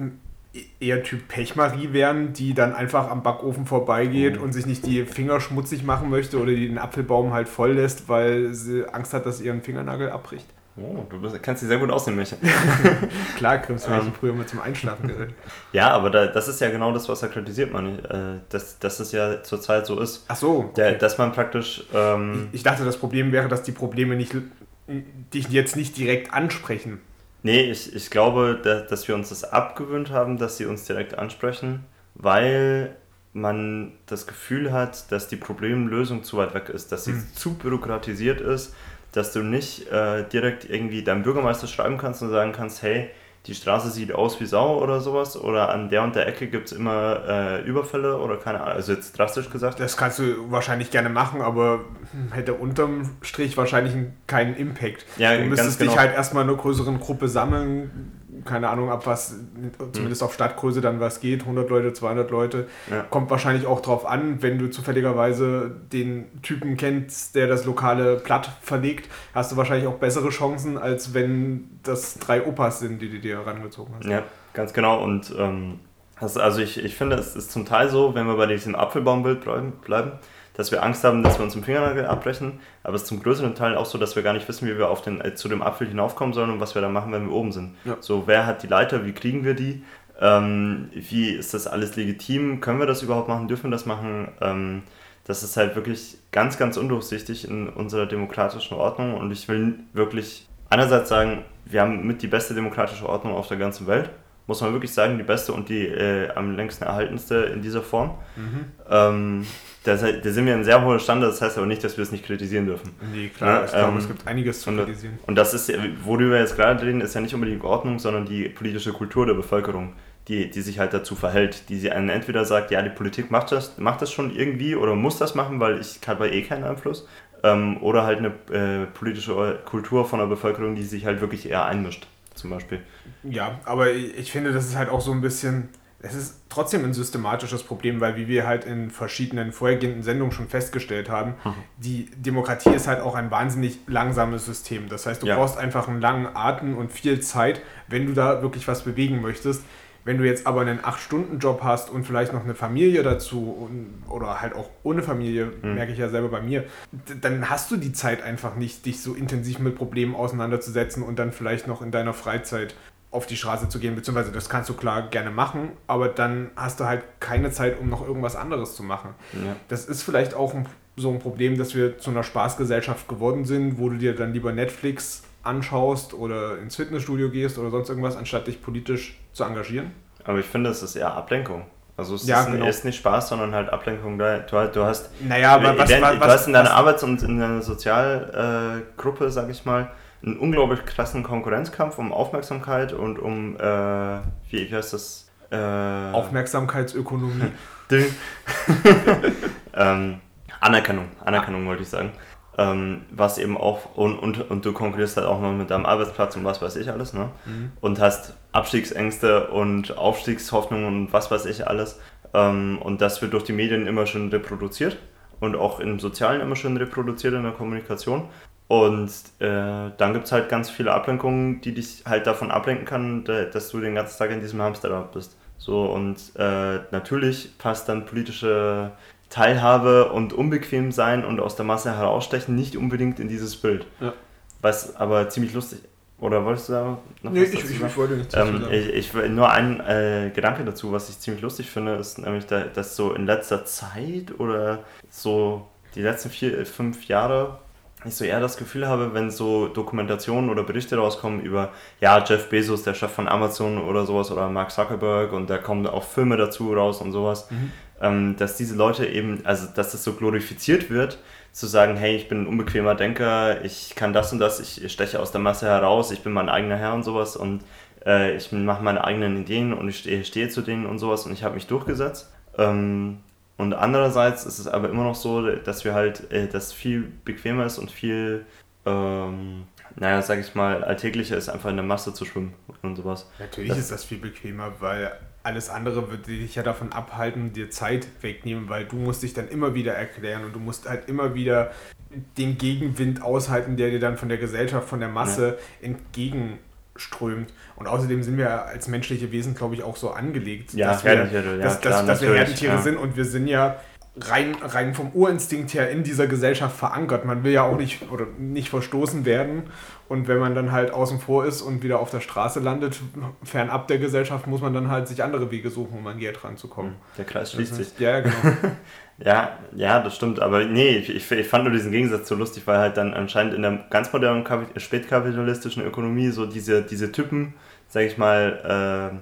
eher Typ Pechmarie wären, die dann einfach am Backofen vorbeigeht mhm. und sich nicht die Finger schmutzig machen möchte oder die den Apfelbaum halt voll lässt, weil sie Angst hat, dass ihren Fingernagel abbricht. Oh, du bist, kannst dich sehr gut ausnehmen, Michael. Klar, Krimsmärchen ähm. früher mal zum Einschlafen geredet. Ja, aber da, das ist ja genau das, was er kritisiert, man. Äh, dass, dass es ja zurzeit so ist. Ach so. Okay. Der, dass man praktisch. Ähm, ich, ich, dachte, das Problem wäre, dass die Probleme nicht, dich jetzt nicht direkt ansprechen. Nee, ich, ich glaube, dass, dass wir uns das abgewöhnt haben, dass sie uns direkt ansprechen, weil man das Gefühl hat, dass die Problemlösung zu weit weg ist, dass sie hm. zu bürokratisiert ist dass du nicht äh, direkt irgendwie deinem Bürgermeister schreiben kannst und sagen kannst, hey, die Straße sieht aus wie Sau oder sowas oder an der und der Ecke gibt es immer äh, Überfälle oder keine Ahnung, also jetzt drastisch gesagt. Das kannst du wahrscheinlich gerne machen, aber hätte unterm Strich wahrscheinlich keinen Impact. Ja, du müsstest genau. dich halt erstmal in einer größeren Gruppe sammeln, keine Ahnung, ab was, zumindest hm. auf Stadtgröße dann was geht, 100 Leute, 200 Leute. Ja. Kommt wahrscheinlich auch drauf an, wenn du zufälligerweise den Typen kennst, der das lokale Platt verlegt, hast du wahrscheinlich auch bessere Chancen, als wenn das drei Opas sind, die du dir herangezogen hast. Ja, ganz genau. Und ähm, also ich, ich finde, es ist zum Teil so, wenn wir bei diesem Apfelbaumbild bleiben, dass wir Angst haben, dass wir uns im Fingernagel abbrechen, aber es ist zum größeren Teil auch so, dass wir gar nicht wissen, wie wir auf den, äh, zu dem Apfel hinaufkommen sollen und was wir da machen, wenn wir oben sind. Ja. So, wer hat die Leiter, wie kriegen wir die, ähm, wie ist das alles legitim, können wir das überhaupt machen, dürfen wir das machen, ähm, das ist halt wirklich ganz, ganz undurchsichtig in unserer demokratischen Ordnung und ich will wirklich einerseits sagen, wir haben mit die beste demokratische Ordnung auf der ganzen Welt muss man wirklich sagen, die beste und die äh, am längsten erhaltenste in dieser Form. Mhm. Ähm, da, da, sind wir ein sehr hoher Standard, das heißt aber nicht, dass wir es nicht kritisieren dürfen. Nee, klar, ja, ich glaube, ähm, es gibt einiges zu kritisieren. Und das ist, worüber wir jetzt gerade reden, ist ja nicht unbedingt Ordnung, sondern die politische Kultur der Bevölkerung, die, die sich halt dazu verhält, die sie einen entweder sagt, ja, die Politik macht das, macht das schon irgendwie oder muss das machen, weil ich habe eh keinen Einfluss, ähm, oder halt eine äh, politische Kultur von der Bevölkerung, die sich halt wirklich eher einmischt, zum Beispiel. Ja, aber ich finde, das ist halt auch so ein bisschen es ist trotzdem ein systematisches Problem, weil wie wir halt in verschiedenen vorhergehenden Sendungen schon festgestellt haben, mhm. die Demokratie ist halt auch ein wahnsinnig langsames System. Das heißt, du ja. brauchst einfach einen langen Atem und viel Zeit, wenn du da wirklich was bewegen möchtest. Wenn du jetzt aber einen 8-Stunden-Job hast und vielleicht noch eine Familie dazu und, oder halt auch ohne Familie, mhm. merke ich ja selber bei mir, dann hast du die Zeit einfach nicht, dich so intensiv mit Problemen auseinanderzusetzen und dann vielleicht noch in deiner Freizeit auf die Straße zu gehen, beziehungsweise das kannst du klar gerne machen, aber dann hast du halt keine Zeit, um noch irgendwas anderes zu machen. Ja. Das ist vielleicht auch ein, so ein Problem, dass wir zu einer Spaßgesellschaft geworden sind, wo du dir dann lieber Netflix anschaust oder ins Fitnessstudio gehst oder sonst irgendwas, anstatt dich politisch zu engagieren. Aber ich finde, es ist eher Ablenkung. Also es ja, ist, genau. ist, nicht Spaß, sondern halt Ablenkung. Du, du hast, naja, aber was, was, du hast in deiner Arbeits- und in deiner Sozialgruppe, äh, sag ich mal, einen unglaublich krassen Konkurrenzkampf um Aufmerksamkeit und um, äh, wie, wie heißt das? Äh, Aufmerksamkeitsökonomie. ähm, Anerkennung, Anerkennung wollte ich sagen. Ähm, was eben auch, und, und, und du konkurrierst halt auch noch mit deinem Arbeitsplatz und was weiß ich alles, ne? Mhm. Und hast Abstiegsängste und Aufstiegshoffnungen und was weiß ich alles. Ähm, und das wird durch die Medien immer schon reproduziert und auch im Sozialen immer schon reproduziert in der Kommunikation. Und äh, dann gibt es halt ganz viele Ablenkungen, die dich halt davon ablenken kann, dass du den ganzen Tag in diesem Hamsterrad bist. So, und äh, natürlich passt dann politische Teilhabe und unbequem sein und aus der Masse herausstechen nicht unbedingt in dieses Bild. Ja. Was aber ziemlich lustig oder wolltest du da noch nee, was ich, ich, ich, wollte nicht ähm, ich, ich, Nur ein äh, Gedanke dazu, was ich ziemlich lustig finde, ist nämlich, dass so in letzter Zeit oder so die letzten vier, fünf Jahre ich so eher das Gefühl habe, wenn so Dokumentationen oder Berichte rauskommen über, ja, Jeff Bezos, der Chef von Amazon oder sowas, oder Mark Zuckerberg und da kommen auch Filme dazu raus und sowas, mhm. ähm, dass diese Leute eben, also dass das so glorifiziert wird, zu sagen, hey, ich bin ein unbequemer Denker, ich kann das und das, ich steche aus der Masse heraus, ich bin mein eigener Herr und sowas und äh, ich mache meine eigenen Ideen und ich stehe, stehe zu denen und sowas und ich habe mich durchgesetzt. Ähm, und andererseits ist es aber immer noch so, dass wir halt, äh, das viel bequemer ist und viel, ähm, naja, sag ich mal, alltäglicher ist, einfach in der Masse zu schwimmen und sowas. Natürlich das ist das viel bequemer, weil alles andere würde dich ja davon abhalten, dir Zeit wegnehmen, weil du musst dich dann immer wieder erklären und du musst halt immer wieder den Gegenwind aushalten, der dir dann von der Gesellschaft, von der Masse ja. entgegen strömt. Und außerdem sind wir als menschliche Wesen, glaube ich, auch so angelegt, Ja, dass wir, Herdentiere, ja, dass, klar, dass, dass wir Herdentiere sind und wir sind ja rein, rein vom Urinstinkt her in dieser Gesellschaft verankert. Man will ja auch nicht oder nicht verstoßen werden. Und wenn man dann halt außen vor ist und wieder auf der Straße landet, fernab der Gesellschaft, muss man dann halt sich andere Wege suchen, um an Geld ranzukommen. Der Kreis schließt sich. Ja, ja, genau. Ja, ja, das stimmt. Aber nee, ich, ich, fand nur diesen Gegensatz so lustig, weil halt dann anscheinend in der ganz modernen Kapi- spätkapitalistischen Ökonomie so diese, diese Typen, sag ich mal,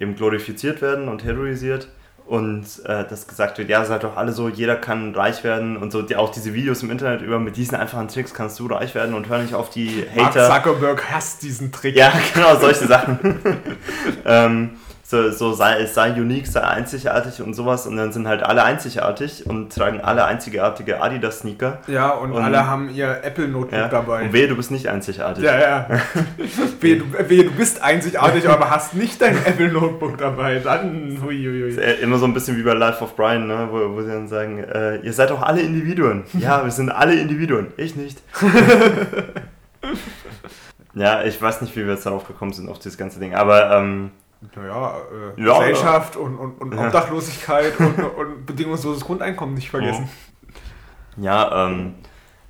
äh, eben glorifiziert werden und heroisiert. Und äh, das gesagt wird, ja, seid doch alle so, jeder kann reich werden und so, die, auch diese Videos im Internet über, mit diesen einfachen Tricks kannst du reich werden und hör nicht auf die Mark Hater. Zuckerberg hasst diesen Trick. Ja, genau, solche Sachen. ähm, so, so sei, sei unique, sei einzigartig und sowas. Und dann sind halt alle einzigartig und tragen alle einzigartige Adidas-Sneaker. Ja, und, Und- alle haben ihr Apple-Notebook Ja. dabei. Und wehe, du bist nicht einzigartig. Ja, ja. wehe, du, wehe, du bist einzigartig, aber hast nicht dein Apple-Notebook dabei. Dann, huiuiui. Immer so ein bisschen wie bei Life of Brian, ne? wo, wo sie dann sagen, äh, ihr seid doch alle Individuen. Ja, wir sind alle Individuen. Ich nicht. ja, ich weiß nicht, wie wir jetzt darauf gekommen sind, auf dieses ganze Ding. Aber ähm, Naja, äh, Ja, Gesellschaft und, und, und Ja. Obdachlosigkeit und, und bedingungsloses Grundeinkommen nicht vergessen. Ja, ähm,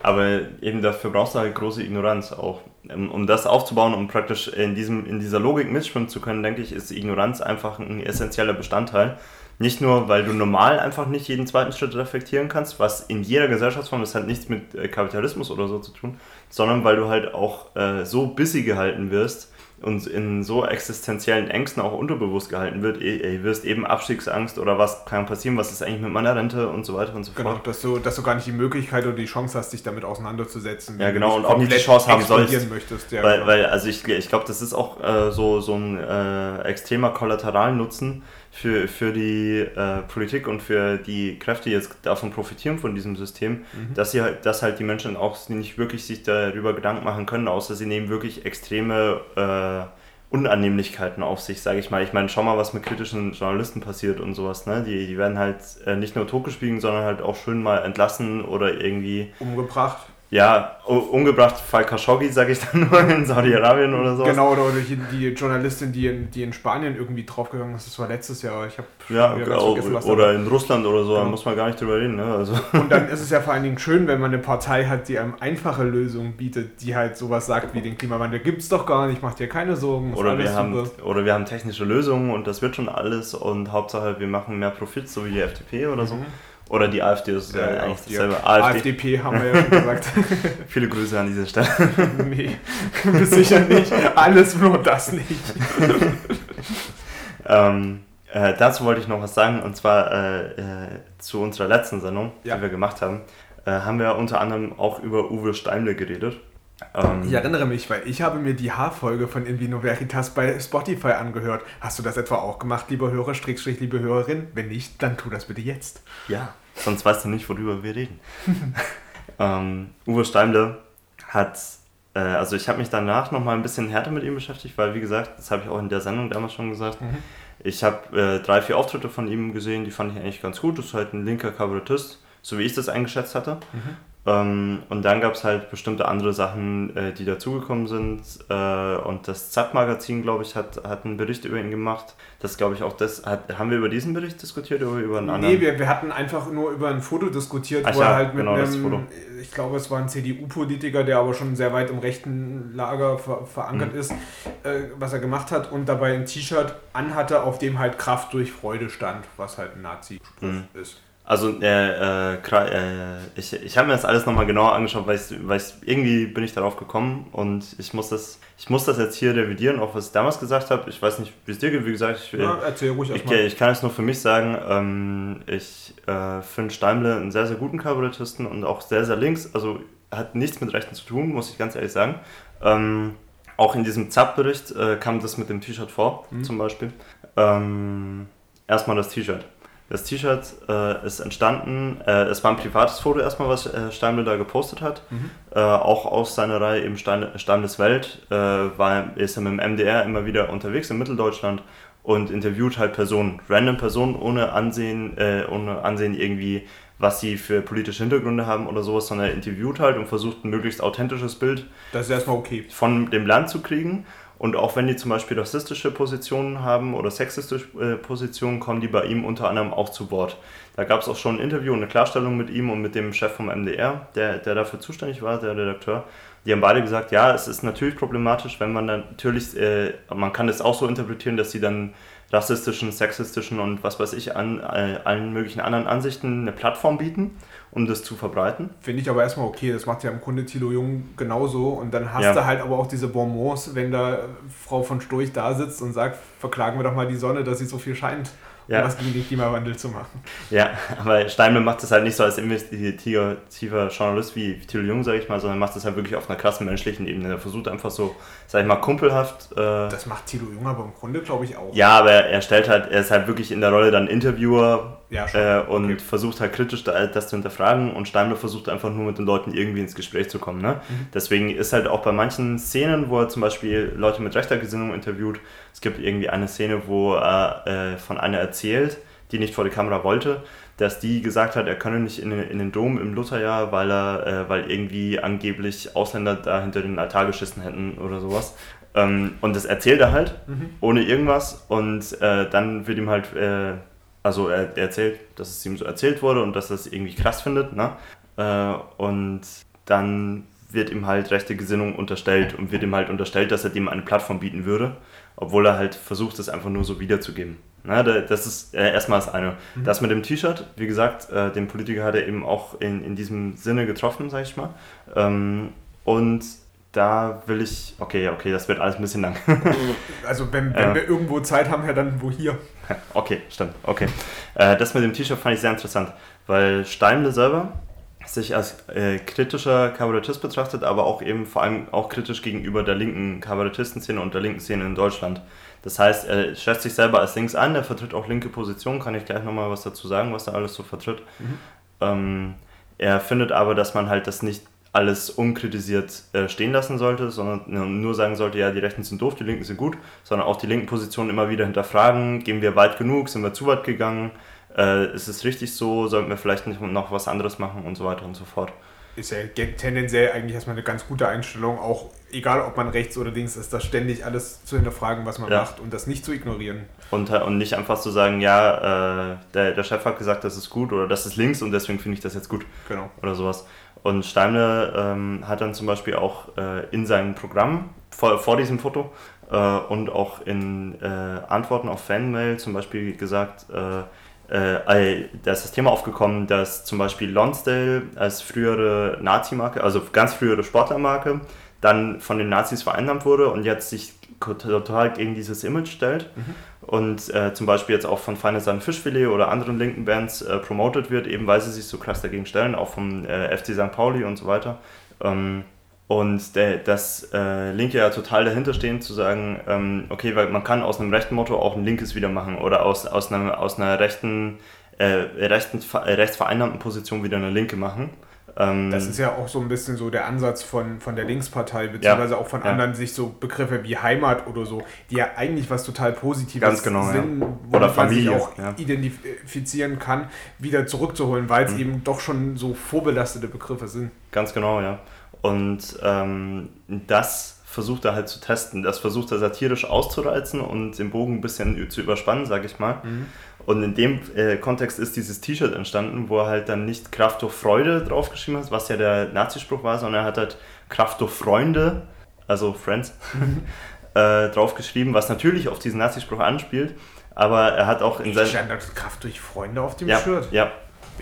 aber eben dafür brauchst du halt große Ignoranz auch. Um, um das aufzubauen, um praktisch in, diesem, in dieser Logik mitschwimmen zu können, denke ich, ist Ignoranz einfach ein essentieller Bestandteil. Nicht nur, weil du normal einfach nicht jeden zweiten Schritt reflektieren kannst, was in jeder Gesellschaftsform, das hat nichts mit äh, Kapitalismus oder so zu tun, sondern weil du halt auch äh, so busy gehalten wirst und in so existenziellen Ängsten auch unterbewusst gehalten wird, ey, ey, wirst eben Abstiegsangst oder was kann passieren, was ist eigentlich mit meiner Rente und so weiter und so Genau, fort. dass du, dass du gar nicht die Möglichkeit oder die Chance hast, dich damit auseinanderzusetzen. Ja, du genau, und auch nicht die Chance haben sollst. möchtest. Ja, weil, genau. weil, also ich, ich glaube, das ist auch äh, so, so ein äh, extremer Kollateralnutzen für, für die äh, Politik und für die Kräfte, die jetzt davon profitieren von diesem System, Mhm. dass sie halt, dass halt die Menschen auch nicht wirklich sich darüber Gedanken machen können, außer sie nehmen wirklich extreme äh, Unannehmlichkeiten auf sich, sage ich mal. Ich meine, schau mal, was mit kritischen Journalisten passiert und sowas. Ne? Die, die werden halt äh, nicht nur totgeschwiegen, sondern halt auch schön mal entlassen oder irgendwie Umgebracht. Ja, umgebracht, Fall Khashoggi, sage ich dann nur, in Saudi-Arabien oder so. Genau, oder die, die Journalistin, die in, die in Spanien irgendwie draufgegangen ist, das war letztes Jahr. Ich habe Ja, vergessen, was da oder in Russland oder so, da Genau. muss man gar nicht drüber reden. Ne? Also, Und dann ist es ja vor allen Dingen schön, wenn man eine Partei hat, die einem einfache Lösungen bietet, die halt sowas sagt wie den Klimawandel gibt's doch gar nicht, macht dir keine Sorgen, oder, alles wir haben, oder wir haben technische Lösungen und das wird schon alles und Hauptsache wir machen mehr Profit, so wie die FDP oder so. Oder die AfD ist ja, Ja, eigentlich dasselbe. AfD. AfDP haben wir ja schon gesagt. Viele Grüße an dieser Stelle. nee, sicher nicht. Alles nur das nicht. ähm, äh, dazu wollte ich noch was sagen und zwar äh, äh, zu unserer letzten Sendung, Ja. die wir gemacht haben, äh, haben wir unter anderem auch über Uwe Steimle geredet. Ähm, Ich erinnere mich, weil ich habe mir die Haarfolge von Invino Veritas bei Spotify angehört. Hast du das etwa auch gemacht, lieber Hörer, Strickstrich, liebe Hörerin? Wenn nicht, dann tu das bitte jetzt. Ja, sonst weißt du nicht, worüber wir reden. ähm, Uwe Steimle hat, äh, also ich habe mich danach nochmal ein bisschen härter mit ihm beschäftigt, weil wie gesagt, das habe ich auch in der Sendung damals schon gesagt, ich habe äh, drei, vier Auftritte von ihm gesehen, die fand ich eigentlich ganz gut. Das ist halt ein linker Kabarettist, so wie ich das eingeschätzt hatte. Ähm, und dann gab es halt bestimmte andere Sachen, äh, die dazugekommen sind. Äh, und das ZAP-Magazin, glaube ich, hat, hat einen Bericht über ihn gemacht. Das glaube ich auch das. Hat, haben wir über diesen Bericht diskutiert oder über einen anderen? Nee, wir, wir hatten einfach nur über ein Foto diskutiert, Ach wo ja, er halt mit genau, einem, ich glaube, es war ein CDU-Politiker, der aber schon sehr weit im rechten Lager ver verankert Mhm. ist, äh, was er gemacht hat und dabei ein T-Shirt anhatte, auf dem halt Kraft durch Freude stand, was halt ein Nazi-Spruch Mhm. ist. Also, äh, äh, äh, ich, ich habe mir das alles nochmal genauer angeschaut, weil, ich, weil ich, irgendwie bin ich darauf gekommen und ich muss das, ich muss das jetzt hier revidieren, auch was ich damals gesagt habe. Ich weiß nicht, wie es dir geht, wie gesagt, ich, Ja, erzähl ruhig ich, erstmal. ich kann es nur für mich sagen, ähm, ich äh, finde Steimle einen sehr, sehr guten Kabarettisten und auch sehr, sehr links, also hat nichts mit Rechten zu tun, muss ich ganz ehrlich sagen. Ähm, auch in diesem ZAP-Bericht äh, kam das mit dem T-Shirt vor, Mhm. zum Beispiel. Ähm, erstmal das T-Shirt. Das T-Shirt äh, ist entstanden, äh, es war ein privates Foto erstmal, was äh, Steimle da gepostet hat. Mhm. Äh, auch aus seiner Reihe eben Stein, Standeswelt äh, war, ist er mit dem MDR immer wieder unterwegs in Mitteldeutschland und interviewt halt Personen, random Personen ohne Ansehen, äh, ohne Ansehen irgendwie, was sie für politische Hintergründe haben oder sowas, sondern er interviewt halt und versucht ein möglichst authentisches Bild Das ist erstmal okay. von dem Land zu kriegen. Und auch wenn die zum Beispiel rassistische Positionen haben oder sexistische äh, Positionen, kommen die bei ihm unter anderem auch zu Wort. Da gab es auch schon ein Interview und eine Klarstellung mit ihm und mit dem Chef vom MDR, der, der dafür zuständig war, der Redakteur. Die haben beide gesagt, ja, es ist natürlich problematisch, wenn man natürlich, äh, man kann es auch so interpretieren, dass sie dann rassistischen, sexistischen und was weiß ich, an äh, allen möglichen anderen Ansichten eine Plattform bieten um das zu verbreiten. Finde ich aber erstmal okay, das macht ja im Grunde Thilo Jung genauso. Und dann hast ja. du halt aber auch diese Bonbons, wenn da Frau von Storch da sitzt und sagt, verklagen wir doch mal die Sonne, dass sie so viel scheint ja. um was gegen den Klimawandel zu machen. Ja, aber Steinle macht das halt nicht so als investigativer Journalist wie Thilo Jung, sage ich mal, sondern macht das halt wirklich auf einer krassen menschlichen Ebene. Er versucht einfach so, sag ich mal, kumpelhaft. Äh, das macht Thilo Jung aber im Grunde, glaube ich, auch. Ja, aber er stellt halt, er ist halt wirklich in der Rolle dann Interviewer ja, äh, und okay. versucht halt kritisch das zu hinterfragen und Steinle versucht einfach nur mit den Leuten irgendwie ins Gespräch zu kommen. Ne? Mhm. Deswegen ist halt auch bei manchen Szenen, wo er zum Beispiel Leute mit rechter Gesinnung interviewt, es gibt irgendwie eine Szene, wo er äh, von einer erzählt, die nicht vor die Kamera wollte, dass die gesagt hat, er könne nicht in, in den Dom im Lutherjahr, weil er, äh, weil irgendwie angeblich Ausländer da hinter den Altar geschissen hätten oder sowas. Ähm, und das erzählt er halt, mhm. ohne irgendwas. Und äh, dann wird ihm halt, äh, also er, er, erzählt, dass es ihm so erzählt wurde und dass er es irgendwie krass findet. Ne? Äh, und dann wird ihm halt rechte Gesinnung unterstellt und wird ihm halt unterstellt, dass er dem eine Plattform bieten würde obwohl er halt versucht, es einfach nur so wiederzugeben. Na, das ist äh, erstmal das eine. Mhm. Das mit dem T-Shirt, wie gesagt, äh, den Politiker hat er eben auch in, in diesem Sinne getroffen, sag ich mal. Ähm, und da will ich, okay, okay, das wird alles ein bisschen lang. also wenn, wenn äh, wir irgendwo Zeit haben, ja dann wo hier. Okay, stimmt, okay. Äh, das mit dem T-Shirt fand ich sehr interessant, weil Steimle selber sich als äh, kritischer Kabarettist betrachtet, aber auch eben vor allem auch kritisch gegenüber der linken Kabarettistenszene und der linken Szene in Deutschland. Das heißt, er schätzt sich selber als links an, er vertritt auch linke Positionen, kann ich gleich nochmal was dazu sagen, was er alles so vertritt. Mhm. Ähm, er findet aber, dass man halt das nicht alles unkritisiert äh, stehen lassen sollte, sondern nur sagen sollte, ja, die Rechten sind doof, die Linken sind gut, sondern auch die linken Positionen immer wieder hinterfragen, gehen wir weit genug, sind wir zu weit gegangen, äh, ist es richtig so, sollten wir vielleicht nicht noch was anderes machen und so weiter und so fort. Ist ja tendenziell eigentlich erstmal eine ganz gute Einstellung, auch egal ob man rechts oder links ist, das ständig alles zu hinterfragen, was man ja. macht und das nicht zu ignorieren. Und, äh, und nicht einfach zu sagen, ja, äh, der, der Chef hat gesagt, das ist gut oder das ist links und deswegen finde ich das jetzt gut. Genau. Oder sowas. Und Steimle ähm, hat dann zum Beispiel auch äh, in seinem Programm vor, vor diesem Foto äh, und auch in äh, Antworten auf Fanmail zum Beispiel gesagt, äh, äh, da ist das Thema aufgekommen, dass zum Beispiel Lonsdale als frühere Nazi-Marke, also ganz frühere Sportlermarke, dann von den Nazis vereinnahmt wurde und jetzt sich total gegen dieses Image stellt mhm. und äh, zum Beispiel jetzt auch von Feine San Fischfilet oder anderen linken Bands äh, promoted wird, eben weil sie sich so krass dagegen stellen, auch vom äh, FC St. Pauli und so weiter. Ähm, und der, das äh, Linke ja total dahinter stehen, zu sagen, ähm, okay, weil man kann aus einem rechten Motto auch ein linkes wieder machen oder aus, aus, einer, aus einer rechten, äh, rechten, äh, rechtsvereinnahmten Position wieder eine linke machen. Ähm, das ist ja auch so ein bisschen so der Ansatz von, von der Linkspartei, beziehungsweise ja, auch von ja. anderen, sich so Begriffe wie Heimat oder so, die ja eigentlich was total Positives genau, sind, ja. wo oder man Familie, sich auch identifizieren kann, wieder zurückzuholen, weil es mhm. eben doch schon so vorbelastete Begriffe sind. Ganz genau, ja. Und ähm, das versucht er halt zu testen. Das versucht er satirisch auszureizen und den Bogen ein bisschen zu überspannen, sage ich mal. Mhm. Und in dem äh, Kontext ist dieses T-Shirt entstanden, wo er halt dann nicht Kraft durch Freude draufgeschrieben hat, was ja der Nazispruch war, sondern er hat halt Kraft durch Freunde, also Friends, mhm. äh, draufgeschrieben, was natürlich auf diesen Nazispruch anspielt. Aber er hat auch in seinem. Stand Kraft durch Freunde auf dem ja, Shirt? Ja,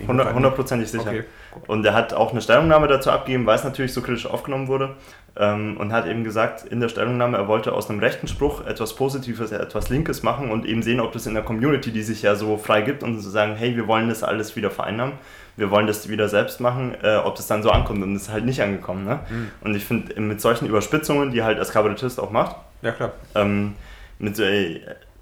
hundertprozentig sicher. Okay. Und er hat auch eine Stellungnahme dazu abgegeben, weil es natürlich so kritisch aufgenommen wurde. Ähm, und hat eben gesagt in der Stellungnahme, er wollte aus einem rechten Spruch etwas Positives, etwas Linkes machen und eben sehen, ob das in der Community, die sich ja so frei gibt und so sagen, hey, wir wollen das alles wieder vereinnahmen, wir wollen das wieder selbst machen, äh, ob das dann so ankommt. Und es ist halt nicht angekommen. Ne? Mhm. Und ich finde, mit solchen Überspitzungen, die halt als Kabarettist auch macht, ja, klar. Ähm, mit, äh,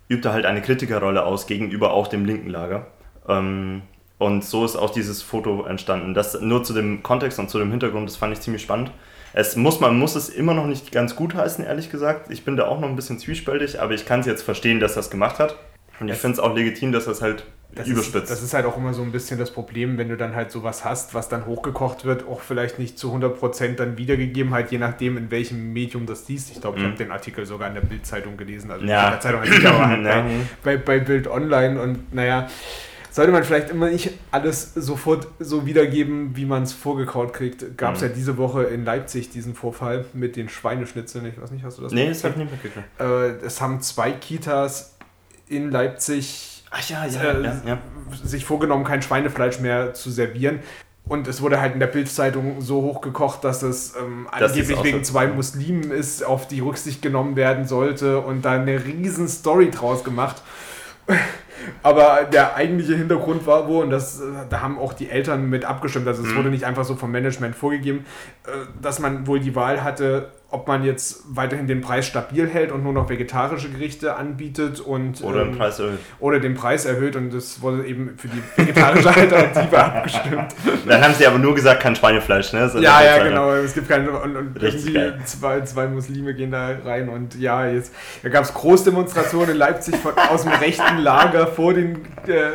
übt er halt eine Kritikerrolle aus gegenüber auch dem linken Lager. Ähm, und so ist auch dieses Foto entstanden. Das nur zu dem Kontext und zu dem Hintergrund, das fand ich ziemlich spannend. Es muss, man muss es immer noch nicht ganz gut heißen, ehrlich gesagt. Ich bin da auch noch ein bisschen zwiespältig, aber ich kann es jetzt verstehen, dass er es gemacht hat. Und ich finde es auch legitim, dass es halt das überspitzt. Ist, das ist halt auch immer so ein bisschen das Problem, wenn du dann halt sowas hast, was dann hochgekocht wird, auch vielleicht nicht zu 100% dann wiedergegeben, halt je nachdem, in welchem Medium das liest. Ich glaube, ich mhm. habe den Artikel sogar in der Bild-Zeitung gelesen, also ja. in der Zeitung nicht, aber halt bei, bei, bei Bild Online und naja, sollte man vielleicht immer nicht alles sofort so wiedergeben, wie man es vorgekaut kriegt. Gab es mhm. ja diese Woche in Leipzig diesen Vorfall mit den Schweineschnitzeln. Ich weiß nicht, hast du das Nee, das habe ich nicht mitgekriegt. Äh, es haben zwei Kitas in Leipzig ja, ja, äh, ja. sich vorgenommen, kein Schweinefleisch mehr zu servieren. Und es wurde halt in der Bildzeitung so hochgekocht, dass es ähm, das angeblich wegen zwei Muslimen ist, auf die Rücksicht genommen werden sollte und da eine riesen Story draus gemacht. Aber der eigentliche Hintergrund war wohl, und das, äh, da haben auch die Eltern mit abgestimmt, also es mhm. wurde nicht einfach so vom Management vorgegeben, äh, dass man wohl die Wahl hatte, ob man jetzt weiterhin den Preis stabil hält und nur noch vegetarische Gerichte anbietet und oder den ähm, Preis erhöht. Oder den Preis erhöht und das wurde eben für die vegetarische Alternative abgestimmt. Dann haben sie aber nur gesagt, kein Schweinefleisch, ne? So ja, ja, genau. Es gibt keine und, und irgendwie zwei, zwei Muslime gehen da rein und ja, jetzt da gab es Großdemonstrationen in Leipzig von, aus dem rechten Lager vor den äh,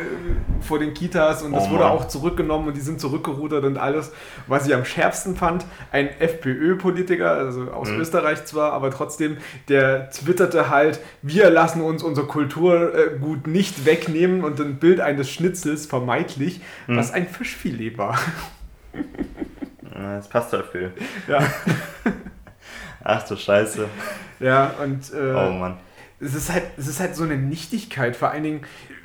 vor den Kitas und das oh wurde auch zurückgenommen und die sind zurückgerudert und alles. Was ich am schärfsten fand, ein FPÖ-Politiker, also aus mhm. Österreich zwar, aber trotzdem, der twitterte halt, wir lassen uns unser Kulturgut nicht wegnehmen und ein Bild eines Schnitzels vermeintlich, mhm. was ein Fischfilet war. Das passt dafür. Ja. Ach du Scheiße. Ja, und. Äh, oh Mann. Es ist, halt, es ist halt so eine Nichtigkeit, vor allen Dingen,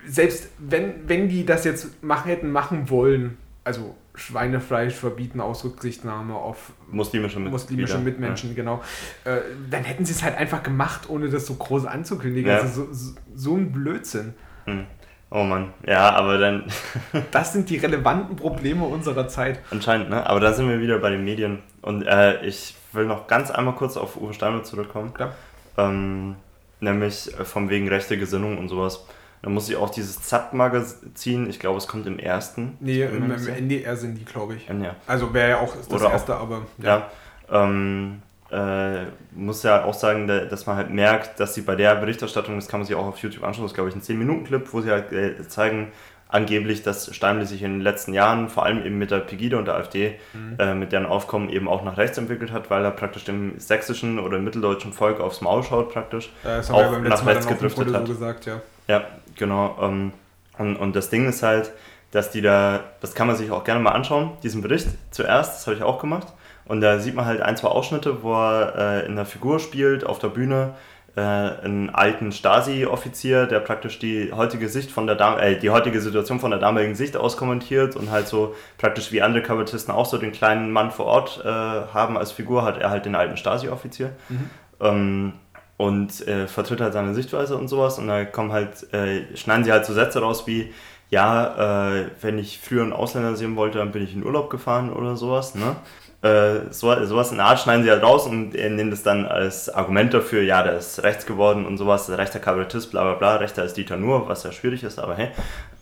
selbst wenn, wenn die das jetzt machen, hätten machen wollen, also Schweinefleisch verbieten aus Rücksichtnahme auf muslimische, Mit muslimische Mitmenschen, ja. genau. Äh, dann hätten sie es halt einfach gemacht, ohne das so groß anzukündigen. Ja. Also so, so, so, ein Blödsinn. Hm. Oh Mann, ja, aber dann. das sind die relevanten Probleme unserer Zeit. Anscheinend, ne? Aber da sind wir wieder bei den Medien. Und äh, ich will noch ganz einmal kurz auf Uwe Steiner zurückkommen. Klar. Ähm, nämlich äh, vom wegen rechte Gesinnung und sowas. Da muss ich auch dieses ZAP-Magazin, ich glaube, es kommt im ersten. Nee, im, im NDR sind die, glaube ich. Ja. Also wäre ja auch das Oder erste, auch, aber. Ja. ja ähm, äh, muss ja auch sagen, dass man halt merkt, dass sie bei der Berichterstattung, das kann man sich auch auf YouTube anschauen, das ist glaube ich ein 10-Minuten-Clip, wo sie halt äh, zeigen, angeblich, dass Steimle sich in den letzten Jahren, vor allem eben mit der Pegida und der AfD, mhm. äh, mit deren Aufkommen eben auch nach rechts entwickelt hat, weil er praktisch dem sächsischen oder mitteldeutschen Volk aufs Maul schaut praktisch, äh, auch nach rechts gedriftet hat. So gesagt, ja. ja, genau. Ähm, und, und das Ding ist halt, dass die da, das kann man sich auch gerne mal anschauen, diesen Bericht zuerst, das habe ich auch gemacht. Und da sieht man halt ein, zwei Ausschnitte, wo er äh, in der Figur spielt, auf der Bühne, äh, einen alten Stasi-Offizier, der praktisch die heutige Sicht von der Dam äh, die heutige Situation von der damaligen Sicht aus kommentiert und halt so praktisch wie andere Kabarettisten auch so den kleinen Mann vor Ort äh, haben als Figur, hat er halt den alten Stasi-Offizier. Mhm. Ähm, und äh, vertritt halt seine Sichtweise und sowas. Und da kommen halt, äh, schneiden sie halt so Sätze raus wie, ja, äh, wenn ich früher einen Ausländer sehen wollte, dann bin ich in Urlaub gefahren oder sowas. Ne? Äh, so, sowas in der Art schneiden sie halt raus und er nimmt es dann als Argument dafür, ja, der ist rechts geworden und sowas, rechter Kabarettist, bla bla bla, rechter ist Dieter Nur, was ja schwierig ist, aber hey.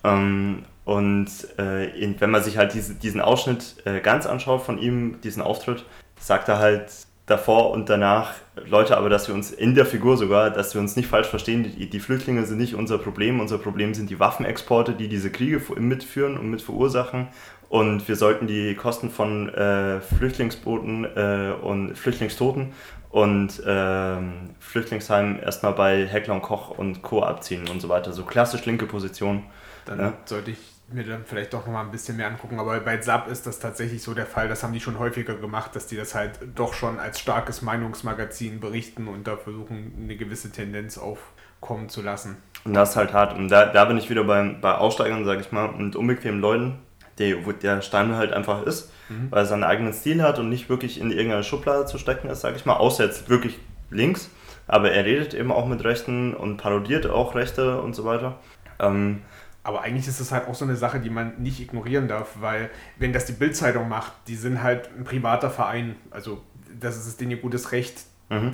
Ähm, und äh, wenn man sich halt diese, diesen Ausschnitt äh, ganz anschaut von ihm, diesen Auftritt, sagt er halt, davor und danach, Leute, aber dass wir uns in der Figur sogar, dass wir uns nicht falsch verstehen, die, die, Flüchtlinge sind nicht unser Problem, unser Problem sind die Waffenexporte, die diese Kriege mitführen und mit verursachen und wir sollten die Kosten von äh, Flüchtlingsbooten äh, und Flüchtlingstoten und äh, Flüchtlingsheimen erstmal bei Heckler und Koch und Co. abziehen und so weiter. So klassisch linke Position. Dann ja. sollte ich mir dann vielleicht doch nochmal ein bisschen mehr angucken. Aber bei SAP ist das tatsächlich so der Fall. Das haben die schon häufiger gemacht, dass die das halt doch schon als starkes Meinungsmagazin berichten und da versuchen, eine gewisse Tendenz aufkommen zu lassen. Und das ist halt hart. Und da, da bin ich wieder bei, bei Aussteigern, sage ich mal, und unbequemen Leuten, wo der Stein halt einfach ist, mhm. weil er seinen eigenen Stil hat und nicht wirklich in irgendeine Schublade zu stecken ist, sage ich mal, außer jetzt wirklich links. Aber er redet eben auch mit Rechten und parodiert auch Rechte und so weiter. Ähm, aber eigentlich ist das halt auch so eine Sache, die man nicht ignorieren darf, weil wenn das die Bildzeitung macht, die sind halt ein privater Verein. Also das ist denen ihr gutes Recht. Mhm.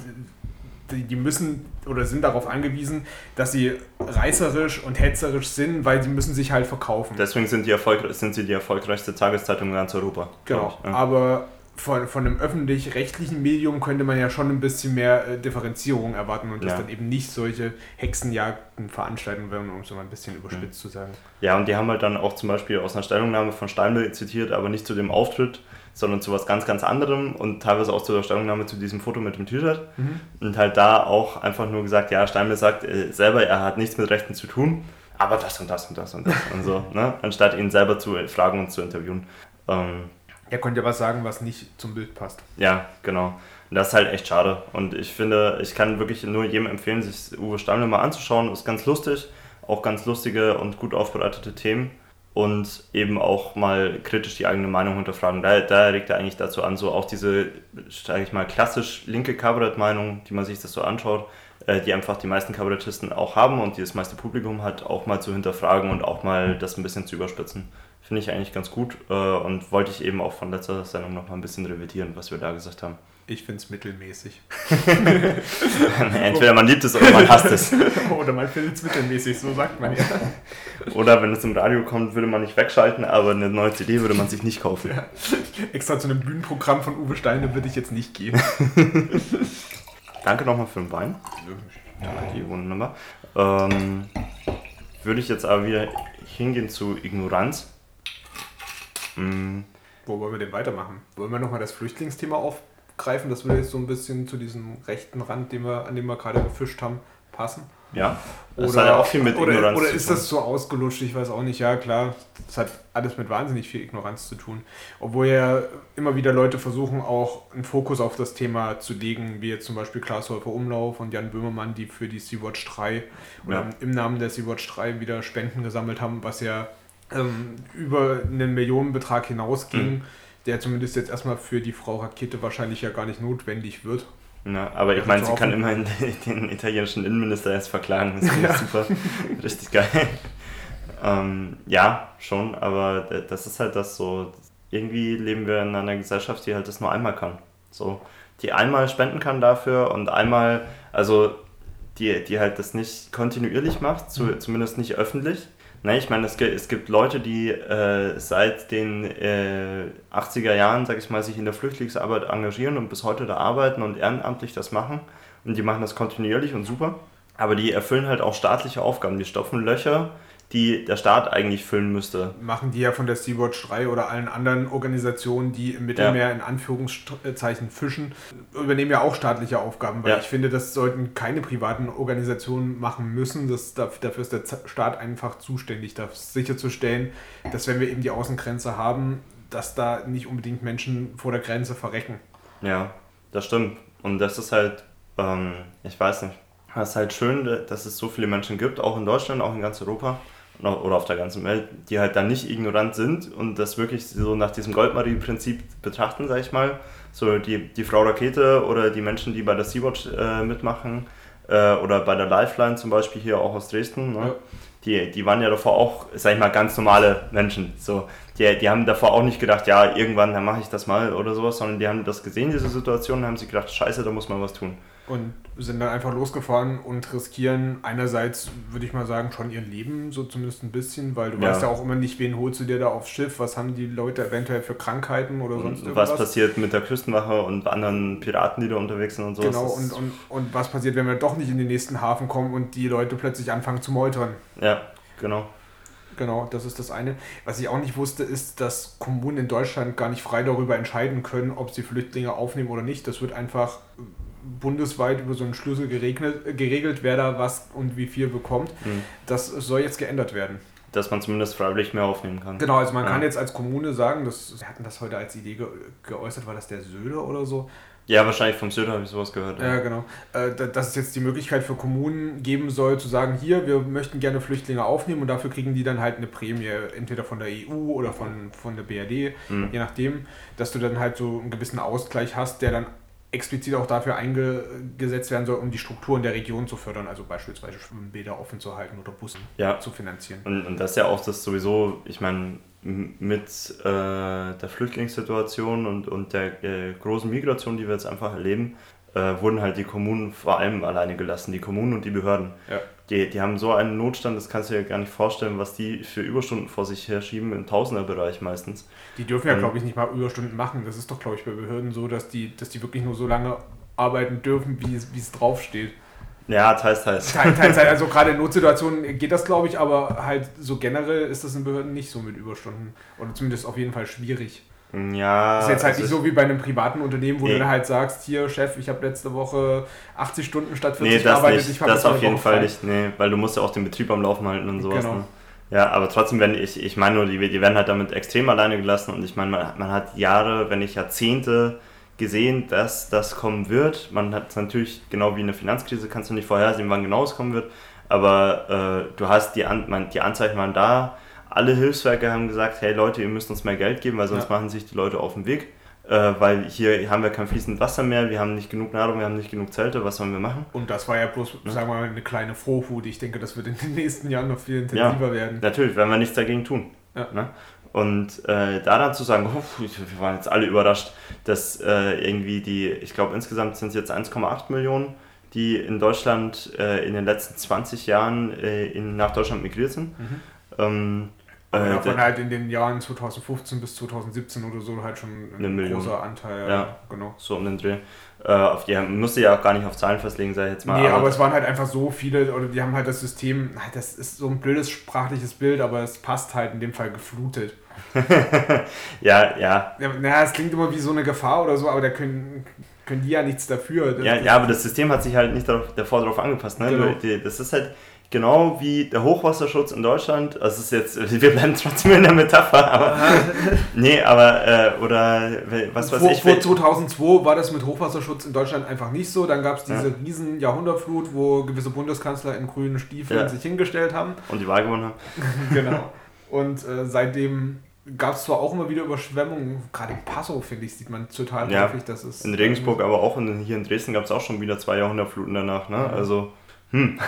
Die, müssen oder sind darauf angewiesen, dass sie reißerisch und hetzerisch sind, weil sie müssen sich halt verkaufen. Deswegen sind, die Erfolg, sind sie die erfolgreichste Tageszeitung in ganz Europa. Genau. Ja. Aber von, von einem öffentlich-rechtlichen Medium könnte man ja schon ein bisschen mehr äh, Differenzierung erwarten und ja. dass dann eben nicht solche Hexenjagden veranstalten werden, um es mal ein bisschen überspitzt mhm. zu sagen. Ja, und die haben halt dann auch zum Beispiel aus einer Stellungnahme von Steinberg zitiert, aber nicht zu dem Auftritt, sondern zu was ganz, ganz anderem und teilweise auch zu der Stellungnahme zu diesem Foto mit dem T-Shirt. Mhm. Und halt da auch einfach nur gesagt, ja, Steinberg sagt äh, selber, er hat nichts mit Rechten zu tun, aber das und das und das und das und so, ne? anstatt ihn selber zu fragen und zu interviewen. Ähm, er konnte ja was sagen, was nicht zum Bild passt. Ja, genau. Und das ist halt echt schade. Und ich finde, ich kann wirklich nur jedem empfehlen, sich Uwe Stammler mal anzuschauen. Ist ganz lustig. Auch ganz lustige und gut aufbereitete Themen. Und eben auch mal kritisch die eigene Meinung hinterfragen. Da, da regt er eigentlich dazu an, so auch diese, sage ich mal, klassisch linke Kabarett-Meinung, die man sich das so anschaut, äh, die einfach die meisten Kabarettisten auch haben und die das meiste Publikum hat, auch mal zu hinterfragen und auch mal das ein bisschen zu überspitzen. Finde ich eigentlich ganz gut äh, und wollte ich eben auch von letzter Sendung noch mal ein bisschen revidieren, was wir da gesagt haben. Ich finde es mittelmäßig. Entweder man liebt es oder man hasst es. oder man findet es mittelmäßig, so sagt man ja. Oder wenn es im Radio kommt, würde man nicht wegschalten, aber eine neue CD würde man sich nicht kaufen. Ja. Extra zu einem Bühnenprogramm von Uwe Steine würde ich jetzt nicht gehen. Danke nochmal für den Wein. Ja, die Nummer. Ähm, würde ich jetzt aber wieder hingehen zu Ignoranz. Mhm. Wo wollen wir denn weitermachen? Wollen wir nochmal das Flüchtlingsthema aufgreifen? Das würde jetzt so ein bisschen zu diesem rechten Rand, den wir, an dem wir gerade gefischt haben, passen. Ja, das oder, hat ja auch viel mit oder, Ignoranz Oder ist das so ausgelutscht? Ich weiß auch nicht. Ja, klar, das hat alles mit wahnsinnig viel Ignoranz zu tun. Obwohl ja immer wieder Leute versuchen, auch einen Fokus auf das Thema zu legen, wie jetzt zum Beispiel Klaas Häufer Umlauf und Jan Böhmermann, die für die Sea-Watch 3 oder ja. im Namen der Sea-Watch 3 wieder Spenden gesammelt haben, was ja ähm, über einen Millionenbetrag hinausging, mhm. Der zumindest jetzt erstmal für die Frau Rakete wahrscheinlich ja gar nicht notwendig wird. Na, aber ich meine, sie kann immerhin den italienischen Innenminister erst verklagen. Das ist ja. super. Richtig geil. Ähm, ja, schon, aber das ist halt das so. Irgendwie leben wir in einer Gesellschaft, die halt das nur einmal kann. So, die einmal spenden kann dafür und einmal, also die, die halt das nicht kontinuierlich macht, zu, mhm. zumindest nicht öffentlich Ne, ich meine, es gibt, es gibt Leute, die äh, seit den äh, 80er Jahren, sag ich mal, sich in der Flüchtlingsarbeit engagieren und bis heute da arbeiten und ehrenamtlich das machen. Und die machen das kontinuierlich und super. Aber die erfüllen halt auch staatliche Aufgaben. Die stopfen Löcher die der Staat eigentlich füllen müsste. Machen die ja von der Sea-Watch 3 oder allen anderen Organisationen, die im Mittelmeer ja. in Anführungszeichen fischen, übernehmen ja auch staatliche Aufgaben, weil ja. ich finde, das sollten keine privaten Organisationen machen müssen. Das, dafür ist der Staat einfach zuständig, das sicherzustellen, dass wenn wir eben die Außengrenze haben, dass da nicht unbedingt Menschen vor der Grenze verrecken. Ja, das stimmt. Und das ist halt, ähm, ich weiß nicht, das ist halt schön, dass es so viele Menschen gibt, auch in Deutschland, auch in ganz Europa, oder auf der ganzen Welt, die halt dann nicht ignorant sind und das wirklich so nach diesem Goldmarie-Prinzip betrachten, sag ich mal. So die, die Frau Rakete oder die Menschen, die bei der Sea-Watch äh, mitmachen äh, oder bei der Lifeline zum Beispiel hier auch aus Dresden. Ne? Ja. Die, die waren ja davor auch, sag ich mal, ganz normale Menschen. So, die, die haben davor auch nicht gedacht, ja, irgendwann dann mache ich das mal oder sowas, sondern die haben das gesehen, diese Situation, und haben sich gedacht, scheiße, da muss man was tun und sind dann einfach losgefahren und riskieren einerseits, würde ich mal sagen, schon ihr Leben, so zumindest ein bisschen, weil du ja. weißt ja auch immer nicht, wen holst du dir da aufs Schiff, was haben die Leute eventuell für Krankheiten oder und sonst irgendwas. Was passiert mit der Küstenwache und anderen Piraten, die da unterwegs sind und so. Genau, und, und, und was passiert, wenn wir doch nicht in den nächsten Hafen kommen und die Leute plötzlich anfangen zu meutern. Ja, genau. Genau, das ist das eine. Was ich auch nicht wusste, ist, dass Kommunen in Deutschland gar nicht frei darüber entscheiden können, ob sie Flüchtlinge aufnehmen oder nicht. Das wird einfach bundesweit über so einen Schlüssel geregelt, geregelt wer da was und wie viel bekommt. Mhm. Das soll jetzt geändert werden. Dass man zumindest freiwillig mehr aufnehmen kann. Genau, also man ja. kann jetzt als Kommune sagen, das, wir hatten das heute als Idee ge geäußert, war das der Söder oder so? Ja, wahrscheinlich vom Söder habe ich sowas gehört. Ja, ja genau. Äh, dass es jetzt die Möglichkeit für Kommunen geben soll, zu sagen, hier, wir möchten gerne Flüchtlinge aufnehmen und dafür kriegen die dann halt eine Prämie, entweder von der EU oder von, von der BRD, mhm. je nachdem, dass du dann halt so einen gewissen Ausgleich hast, der dann explizit auch dafür eingesetzt werden soll, um die Strukturen der Region zu fördern, also beispielsweise Schwimmbäder offen zu halten oder Bussen ja. zu finanzieren. Und, und das ist ja auch das sowieso, ich meine, mit äh, der Flüchtlingssituation und, und der äh, großen Migration, die wir jetzt einfach erleben, äh, wurden halt die Kommunen vor allem alleine gelassen, die Kommunen und die Behörden. Ja. Die, die haben so einen Notstand, das kannst du dir gar nicht vorstellen, was die für Überstunden vor sich herschieben, im Tausenderbereich meistens. Die dürfen ja, Ähm, glaube ich, nicht mal Überstunden machen. Das ist doch, glaube ich, bei Behörden so, dass die, dass die wirklich nur so lange arbeiten dürfen, wie es, wie es draufsteht. Ja, teils, teils. Teil- Teilzeit, also gerade in Notsituationen geht das, glaube ich, aber halt so generell ist das in Behörden nicht so mit Überstunden. Oder zumindest auf jeden Fall schwierig. Ja, Das ist jetzt halt also nicht so wie bei einem privaten Unternehmen, wo Nee. du dann halt sagst, hier Chef, ich habe letzte Woche 80 Stunden statt 40 Nee, das gearbeitet, nicht. Das auf jeden Fall frei. nicht. Nee, weil du musst ja auch den Betrieb am Laufen halten und sowas. Genau. Ne? Ja, aber trotzdem, wenn ich, ich meine nur, die, die werden halt damit extrem alleine gelassen und ich meine, man, man hat Jahre, wenn nicht Jahrzehnte gesehen, dass das kommen wird. Man hat es natürlich, genau wie eine Finanzkrise, kannst du nicht vorhersehen, wann genau es kommen wird, aber äh, du hast die, An die Anzeichen waren da. Alle Hilfswerke haben gesagt, hey Leute, ihr müsst uns mehr Geld geben, weil sonst Ja. machen sich die Leute auf den Weg. Äh, weil hier haben wir kein fließendes Wasser mehr, wir haben nicht genug Nahrung, wir haben nicht genug Zelte, was sollen wir machen? Und das war ja bloß, sagen wir mal, eine kleine Vorhut. Ich denke, das wird in den nächsten Jahren noch viel intensiver werden. Natürlich, wenn wir nichts dagegen tun. Ja. Ne? Und äh, da dann zu sagen, oh, wir waren jetzt alle überrascht, dass äh, irgendwie die, ich glaube insgesamt sind es jetzt 1,8 Millionen, die in Deutschland äh, in den letzten 20 Jahren äh, in, nach Deutschland migriert sind. Mhm. Ähm, äh, davon da- halt in den Jahren 2015 bis 2017 oder so halt schon ein großer Anteil. Ja. genau. so um den Dreh. Äh, auf die musste ja auch gar nicht auf Zahlen festlegen, sag ich jetzt mal. Nee, aber es waren halt einfach so viele, oder die haben halt das System, das ist so ein blödes sprachliches Bild, aber es passt halt in dem Fall geflutet. ja, ja, Ja, naja, es klingt immer wie so eine Gefahr oder so, aber da können, können die ja nichts dafür. Ja, ja, aber das System hat sich halt nicht darauf, davor darauf angepasst. Ne? Genau. Das ist halt genau wie der Hochwasserschutz in Deutschland. Also es ist jetzt, wir bleiben trotzdem in der Metapher, aber nee, aber äh, oder was weiß vor, ich. vor wenn- 2002 war das mit Hochwasserschutz in Deutschland einfach nicht so. Dann gab es diese Ja. riesen Jahrhundertflut, wo gewisse Bundeskanzler in grünen Stiefeln Ja. sich hingestellt haben. und die Wahl gewonnen haben. genau. Und äh, seitdem gab es zwar auch immer wieder Überschwemmungen, gerade in Passau, finde ich, sieht man total Ja. häufig, dass es. In Regensburg, aber auch in, hier in Dresden gab es auch schon wieder zwei Jahrhundertfluten danach. Ne? Also, hm.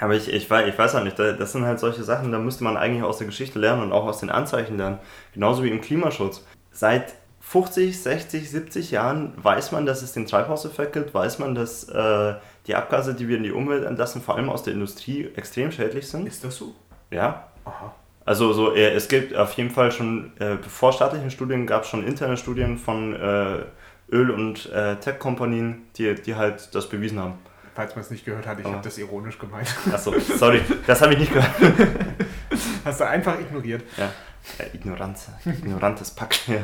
Aber ich, ich, weiß, ich weiß auch nicht, da- das sind halt solche Sachen, da müsste man eigentlich aus der Geschichte lernen und auch aus den Anzeichen lernen. Genauso wie im Klimaschutz. Seit 50, 60, 70 Jahren weiß man, dass es den Treibhauseffekt gibt, weiß man, dass äh, die Abgase, die wir in die Umwelt entlassen, vor allem aus der Industrie, extrem schädlich sind. Ist das so? Ja, Aha. also so, äh, es gibt auf jeden Fall schon, äh, bevor staatlichen Studien gab es schon interne Studien von äh, Öl- und äh, Tech-Kompanien, die, die halt das bewiesen haben. Falls man es nicht gehört hat, ich Ah. habe das ironisch gemeint. Achso, sorry, das habe ich nicht gehört. Hast du einfach ignoriert. Ja, äh, Ignoranz, ignorantes Pack. Ja.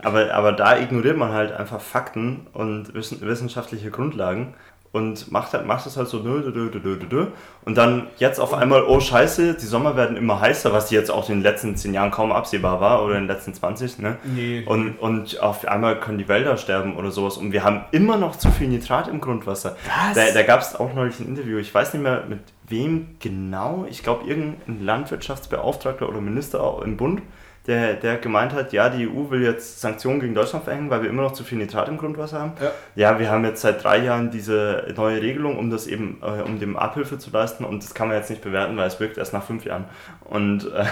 Aber, aber da ignoriert man halt einfach Fakten und wissen, wissenschaftliche Grundlagen und macht, halt, macht es halt so dö, dö, dö, dö, dö. und dann jetzt auf einmal, oh scheiße, die Sommer werden immer heißer, was jetzt auch in den letzten 10 Jahren kaum absehbar war oder in den letzten 20, ne? Nee. Und, und auf einmal können die Wälder sterben oder sowas. Und wir haben immer noch zu viel Nitrat im Grundwasser. Was? Da, da gab es auch neulich ein Interview. Ich weiß nicht mehr mit wem genau. Ich glaube, irgendein Landwirtschaftsbeauftragter oder Minister im Bund, der, der gemeint hat, ja, die EU will jetzt Sanktionen gegen Deutschland verhängen, weil wir immer noch zu viel Nitrat im Grundwasser haben. Ja. Ja, wir haben jetzt seit drei Jahren diese neue Regelung, um das eben, äh, um dem Abhilfe zu leisten. Und das kann man jetzt nicht bewerten, weil es wirkt erst nach fünf Jahren. Und äh,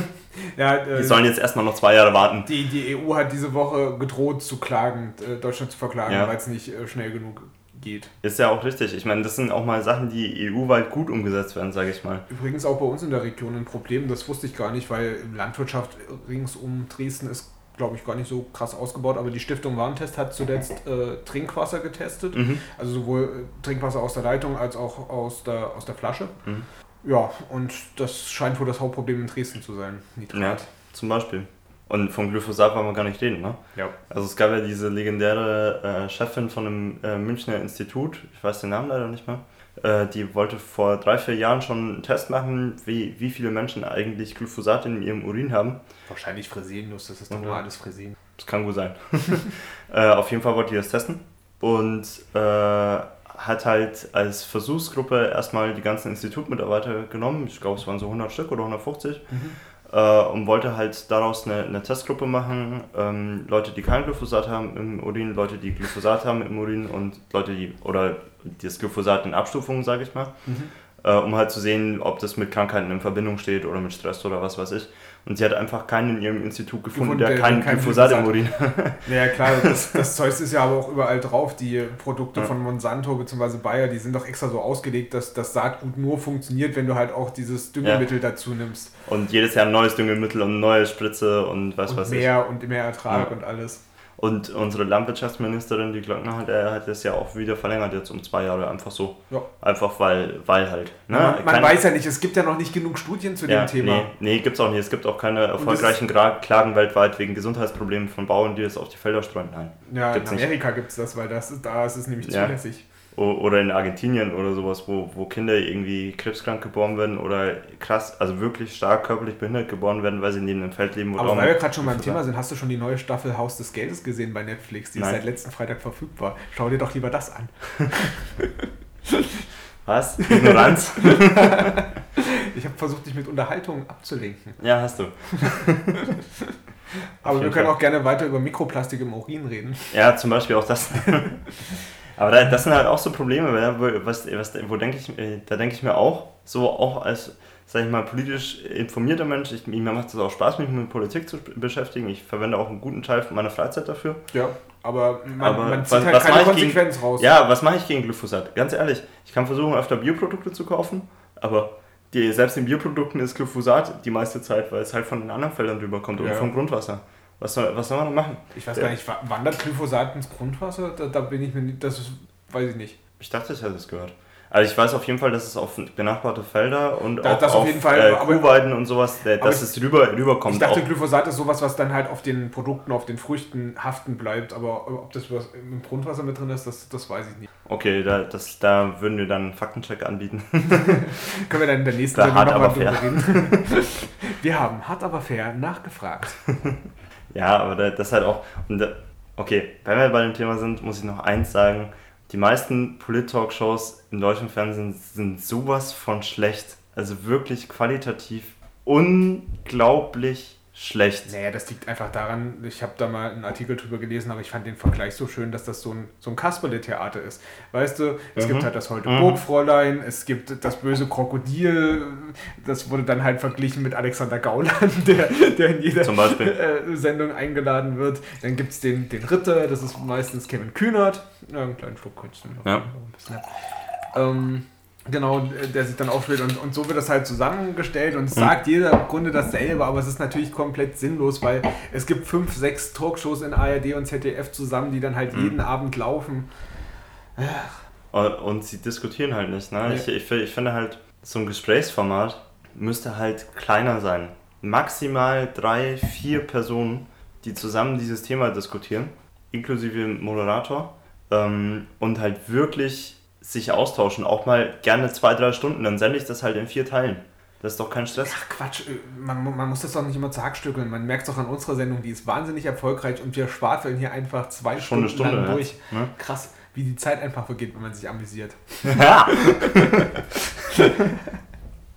ja, äh, die sollen jetzt erstmal noch zwei Jahre warten. die, die EU hat diese Woche gedroht zu klagen, äh, Deutschland zu verklagen, Ja. weil es nicht äh, schnell genug geht. Ist ja auch richtig. Ich meine, das sind auch mal Sachen, die EU-weit gut umgesetzt werden, sage ich mal. Übrigens auch bei uns in der Region ein Problem, das wusste ich gar nicht, weil Landwirtschaft rings um Dresden ist, glaube ich, gar nicht so krass ausgebaut, aber die Stiftung Warentest hat zuletzt äh, Trinkwasser getestet, Mhm. also sowohl äh, Trinkwasser aus der Leitung als auch aus der, aus der Flasche. Mhm. Ja, und das scheint wohl das Hauptproblem in Dresden zu sein, Ja, Nitrat. zum Beispiel. Und vom Glyphosat wollen wir gar nicht reden, ne? Ja. Also es gab ja diese legendäre äh, Chefin von einem äh, Münchner Institut, ich weiß den Namen leider nicht mehr, äh, die wollte vor drei, vier Jahren schon einen Test machen, wie, wie viele Menschen eigentlich Glyphosat in ihrem Urin haben. Wahrscheinlich Fresenius, das ist doch Mhm. nur alles Fresen. Das kann gut sein. äh, auf jeden Fall wollte die das testen und äh, hat halt als Versuchsgruppe erstmal die ganzen Institutmitarbeiter genommen. Ich glaube, es waren so 100 Stück oder 150. Äh, und wollte halt daraus eine, eine Testgruppe machen. Ähm, Leute, die kein Glyphosat haben im Urin, Leute, die Glyphosat haben im Urin und Leute, die, oder das Glyphosat in Abstufungen, sage ich mal. Mhm. äh, um halt zu sehen, ob das mit Krankheiten in Verbindung steht oder mit Stress oder was weiß ich. Und sie hat einfach keinen in ihrem Institut gefunden, der, der keinen kein Glyphosat im Urin Naja, klar, das, das Zeug ist ja aber auch überall drauf. Die Produkte ja. von Monsanto bzw. Bayer, die sind doch extra so ausgelegt, dass das Saatgut nur funktioniert, wenn du halt auch dieses Düngemittel ja. dazu nimmst. Und jedes Jahr ein neues Düngemittel und neue Spritze und was und weiß mehr ich. Mehr und mehr Ertrag ja. und alles. Und unsere Landwirtschaftsministerin, die Glockner, hat, er hat das ja auch wieder verlängert jetzt um zwei Jahre, einfach so. Ja. Einfach weil, weil halt. Ne? Man, man weiß ja nicht, es gibt ja noch nicht genug Studien zu ja, dem Thema. Nee, nee gibt es auch nicht. Es gibt auch keine erfolgreichen Klagen weltweit wegen Gesundheitsproblemen von Bauern, die das auf die Felder streuen. Nein. Ja, in Amerika gibt es das, weil das, da ist es nämlich zulässig. Oder in Argentinien oder sowas, wo, wo Kinder irgendwie krebskrank geboren werden oder krass, also wirklich stark körperlich behindert geboren werden, weil sie neben dem Feld leben. Aber weil wir gerade schon beim Thema sind, hast du schon die neue Staffel Haus des Geldes gesehen bei Netflix? Die Nein. ist seit letzten Freitag verfügbar. Schau dir doch lieber das an. Was? Ignoranz? ich habe versucht, dich mit Unterhaltung abzulenken. Ja, hast du. Aber wir können Fall. auch gerne weiter über Mikroplastik im Urin reden. Ja, zum Beispiel auch das. Aber da, das sind halt auch so Probleme, was, was, wo denke ich, äh, da denke ich mir auch, so auch als, sag ich mal, politisch informierter Mensch, ich, mir macht es auch Spaß, mich mit Politik zu beschäftigen. Ich verwende auch einen guten Teil meiner Freizeit dafür. Ja, aber man, aber man zieht was, halt was keine Konsequenz gegen, raus. Ja, was mache ich gegen Glyphosat? Ganz ehrlich, ich kann versuchen, öfter Bioprodukte zu kaufen, aber die, selbst in Bioprodukten ist Glyphosat die meiste Zeit, weil es halt von den anderen Feldern rüberkommt ja. oder vom Grundwasser. Was soll, was soll man machen? Ich weiß gar nicht, wandert Glyphosat ins Grundwasser? Da, da bin ich mir nicht, das ist, weiß ich nicht. Ich dachte, ich hätte es gehört. Also ich weiß auf jeden Fall, dass es auf benachbarte Felder und da, auch auf, auf Fall, äh, Kuhweiden und sowas, dass es rüber, rüberkommt. Ich dachte, auch. Glyphosat ist sowas, was dann halt auf den Produkten, auf den Früchten haften bleibt, aber ob das was im Grundwasser mit drin ist, das, das weiß ich nicht. Okay, da, das, da würden wir dann einen Faktencheck anbieten. Können wir dann in der nächsten Runde nochmal drüber reden. wir haben hart aber fair nachgefragt. Ja, aber das halt auch. okay, wenn wir bei dem Thema sind, muss ich noch eins sagen. Die meisten Polit-Talk-Shows im deutschen Fernsehen sind sowas von schlecht. Also wirklich qualitativ unglaublich schlecht. Naja, das liegt einfach daran, ich habe da mal einen Artikel drüber gelesen, aber ich fand den Vergleich so schön, dass das so ein, so ein Kasperle-Theater ist. Weißt du, es mhm. gibt halt das heute mhm. Burgfräulein, es gibt das böse Krokodil, das wurde dann halt verglichen mit Alexander Gauland, der, der in jeder äh, Sendung eingeladen wird. Dann gibt es den, den Ritter, das ist meistens Kevin Kühnert. Ja, einen kleinen Schluck kurz. Ja. Ähm, Genau, der sich dann aufspielt und, und so wird das halt zusammengestellt und mhm. sagt jeder im Grunde dasselbe, aber es ist natürlich komplett sinnlos, weil es gibt fünf, sechs Talkshows in ARD und ZDF zusammen, die dann halt mhm. jeden Abend laufen. Und, und, sie diskutieren halt nicht. Ne? Ja. Ich, ich, ich finde halt, so ein Gesprächsformat müsste halt kleiner sein. Maximal drei, vier Personen, die zusammen dieses Thema diskutieren, inklusive Moderator, ähm, und halt wirklich sich austauschen, auch mal gerne zwei, drei Stunden, dann sende ich das halt in vier Teilen. Das ist doch kein Stress. Ach Quatsch, äh, man, man muss das doch nicht immer zerhackstückeln. Man merkt es auch an unserer Sendung, die ist wahnsinnig erfolgreich und wir schwafeln hier einfach zwei Stunden Stunde, lang durch. Ja. Krass, wie die Zeit einfach vergeht, wenn man sich amüsiert. Ja.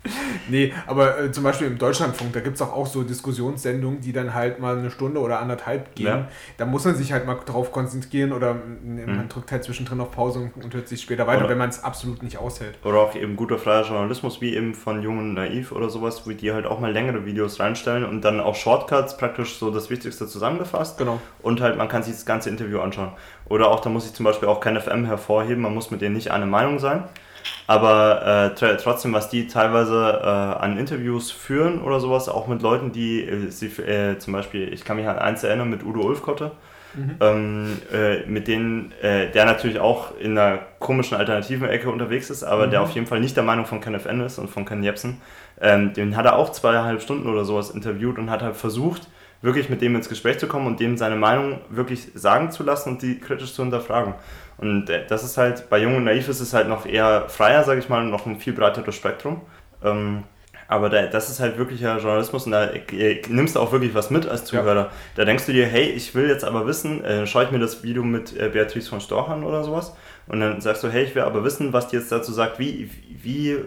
nee, aber äh, zum Beispiel im Deutschlandfunk, da gibt es auch, auch so Diskussionssendungen, die dann halt mal eine Stunde oder anderthalb gehen. Ja. Da muss man sich halt mal drauf konzentrieren oder mhm. man drückt halt zwischendrin auf Pause und, und hört sich später weiter, oder, wenn man es absolut nicht aushält. Oder auch eben guter freier Journalismus, wie eben von Jungen Naiv oder sowas, wo die halt auch mal längere Videos reinstellen und dann auch Shortcuts praktisch so das Wichtigste zusammengefasst. Genau. Und halt man kann sich das ganze Interview anschauen. Oder auch, da muss ich zum Beispiel auch kein FM hervorheben, man muss mit denen nicht eine Meinung sein. Aber äh, trotzdem, was die teilweise äh, an Interviews führen oder sowas, auch mit Leuten, die äh, sie äh, zum Beispiel, ich kann mich an eins erinnern mit Udo Ulfkotte, mhm. ähm, äh, mit denen, äh, der natürlich auch in einer komischen alternativen Ecke unterwegs ist, aber mhm. der auf jeden Fall nicht der Meinung von Ken FN ist und von Ken Jebsen. Ähm, den hat er auch zweieinhalb Stunden oder sowas interviewt und hat halt versucht, wirklich mit dem ins Gespräch zu kommen und dem seine Meinung wirklich sagen zu lassen und die kritisch zu hinterfragen. Und äh, das ist halt, bei Jung und Naiv ist es halt noch eher freier, sage ich mal, und noch ein viel breiteres Spektrum. Ähm, aber da, das ist halt wirklicher Journalismus und da äh, nimmst du auch wirklich was mit als Zuhörer. Ja. Da denkst du dir, hey, ich will jetzt aber wissen, äh, schaue ich mir das Video mit äh, Beatrice von Storch an oder sowas und dann sagst du, hey, ich will aber wissen, was die jetzt dazu sagt, wie, wie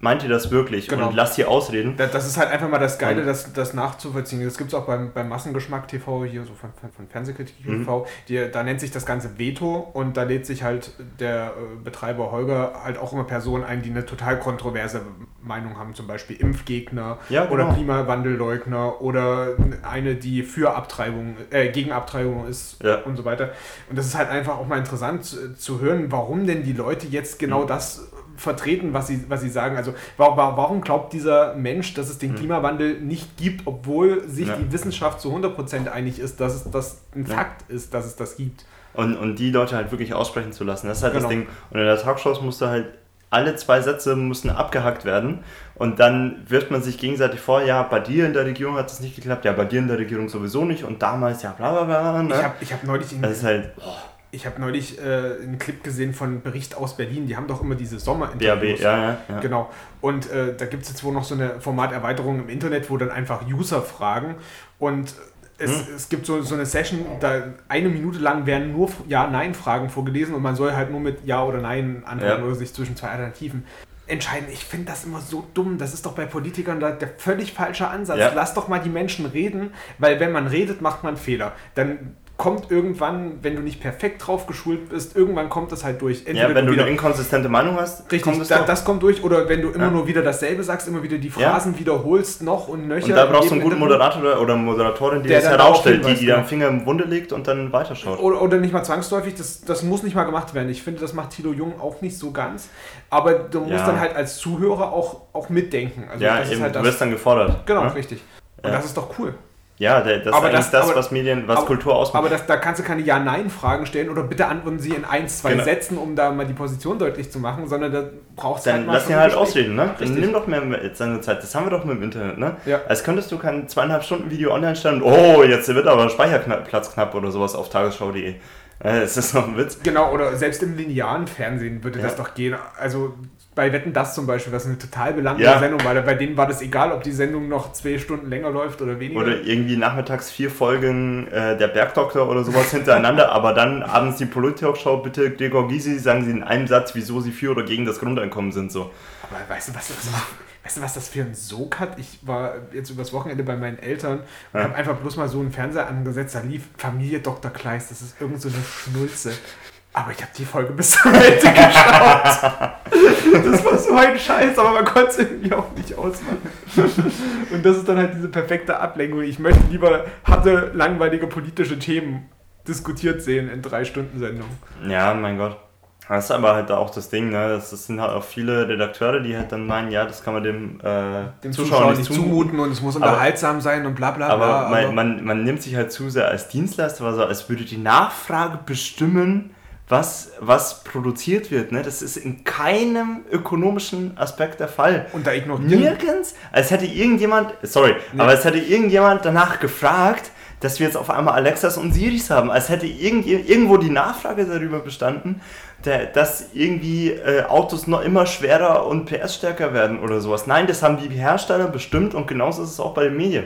meint ihr das wirklich Genau. und lasst hier ausreden. Da- Das ist halt einfach mal das Geile, das, das nachzuvollziehen. Das gibt es auch beim, beim Massengeschmack TV, hier so von, von, von Fernsehkritik Mhm. TV. Die, da nennt sich das Ganze Veto und da lädt sich halt der äh, Betreiber Holger halt auch immer Personen ein, die eine total kontroverse Meinung haben. Zum Beispiel Impfgegner Ja, genau. oder Klimawandelleugner oder eine, die für Abtreibung, äh, gegen Abtreibung ist Ja. und so weiter. Und das ist halt einfach auch mal interessant zu, zu hören, warum denn die Leute jetzt genau Mhm. das vertreten, was sie, was sie sagen. Also wa- wa- warum glaubt dieser Mensch, dass es den Klimawandel nicht gibt, obwohl sich. Ja. die Wissenschaft zu 100% einig ist, dass es das ein Ja. Fakt ist, dass es das gibt. Und, und die Leute halt wirklich aussprechen zu lassen. Das ist halt Genau. das Ding. Und in der Talkshows musste halt alle zwei Sätze müssen abgehackt werden und dann wirft man sich gegenseitig vor, ja, bei dir in der Regierung hat es nicht geklappt, ja, bei dir in der Regierung sowieso nicht und damals ja bla bla bla. Ne? Ich habe ich hab neulich, in, das ist halt boah, ich hab neulich äh, einen Clip gesehen von Bericht aus Berlin. Die haben doch immer diese Sommerinterviews. ja, ja. ja. Genau. Und äh, da gibt es jetzt wohl noch so eine Formaterweiterung im Internet, wo dann einfach User fragen. Und es, Hm. es gibt so, so eine Session, da eine Minute lang werden nur Ja-Nein-Fragen vorgelesen und man soll halt nur mit Ja oder Nein antworten Ja. oder sich zwischen zwei Alternativen entscheiden. Ich finde das immer so dumm. Das ist doch bei Politikern da der völlig falsche Ansatz. Ja. Lass doch mal die Menschen reden, weil wenn man redet, macht man Fehler. Dann kommt irgendwann, wenn du nicht perfekt drauf geschult bist, irgendwann kommt das halt durch. Ja, wenn du wieder eine inkonsistente Meinung hast, Richtig, kommt da, das kommt durch. Oder wenn du immer Ja. nur wieder dasselbe sagst, immer wieder die Ja. Phrasen wiederholst, noch und nöcher. und da brauchst du in einen guten. Moderator oder, oder Moderatorin, die das herausstellt, die, die ja. den Finger im Wunde legt und dann weiterschaut. Oder, oder nicht mal zwangsläufig, das, das muss nicht mal gemacht werden. Ich finde, das macht Thilo Jung auch nicht so ganz. Aber du musst Ja. dann halt als Zuhörer auch, auch mitdenken. Also ja, das ist eben, halt du das. wirst dann gefordert. Genau, ne? richtig. Und Ja. das ist doch cool. Ja, das Aber ist eigentlich das- das, aber- was Medien, was aber- Kultur ausmacht. Aber das, da kannst du keine Ja-Nein-Fragen stellen oder bitte antworten Sie in ein, zwei Genau. Sätzen, um da mal die Position deutlich zu machen, sondern da brauchst du Dann halt mal lass ihn halt ausreden, ne? Dann Richtig. nimm doch mehr seine Zeit. Das haben wir doch mit dem Internet, ne? Ja. Als könntest du kein zweieinhalb Stunden Video online stellen. Oh, jetzt wird aber Speicherplatz knapp oder sowas auf tagesschau.de. Äh, Es ist noch ein Witz. Genau, oder selbst im linearen Fernsehen würde Ja. das doch gehen. Also bei Wetten das zum Beispiel, was eine total belangte Ja. Sendung war. Bei denen war das egal, ob die Sendung noch zwei Stunden länger läuft oder weniger. Oder irgendwie nachmittags vier Folgen äh, der Bergdoktor oder sowas hintereinander, aber dann abends die Polit-Talkshow, bitte Gregor Gysi, sagen Sie in einem Satz, wieso Sie für oder gegen das Grundeinkommen sind. So. Aber weißt du, was das, weißt du, was das für ein Sog hat? Ich war jetzt übers Wochenende bei meinen Eltern und Ja. habe einfach bloß mal so einen Fernseher angesetzt. Da lief Familie Dr. Kleist. Das ist irgend so eine Schnulze. Aber ich habe die Folge bis zum Ende geschaut. Das war so ein Scheiß, aber man konnte es irgendwie auch nicht ausmachen. Und das ist dann halt diese perfekte Ablenkung. Ich möchte lieber harte, langweilige politische Themen diskutiert sehen in drei Stunden Sendung. Ja, mein Gott. Das ist aber halt auch das Ding, ne? Das sind halt auch viele Redakteure, die halt dann meinen, ja, das kann man dem, äh, Dem Zuschauer, nicht zumuten. und es muss Aber- unterhaltsam sein und bla bla bla. Aber man, man, man nimmt sich halt zu sehr als Dienstleister, also als würde die Nachfrage bestimmen, was, was produziert wird. Ne? Das ist in keinem ökonomischen Aspekt der Fall. und da ignorieren Nirgends, als hätte irgendjemand, sorry, Nee. aber als hätte irgendjemand danach gefragt, dass wir jetzt auf einmal Alexas und Siris haben, als hätte irgend, irgendwo die Nachfrage darüber bestanden, der, dass irgendwie äh, Autos noch immer schwerer und PS-stärker werden oder sowas. Nein, das haben die Hersteller bestimmt und genauso ist es auch bei den Medien.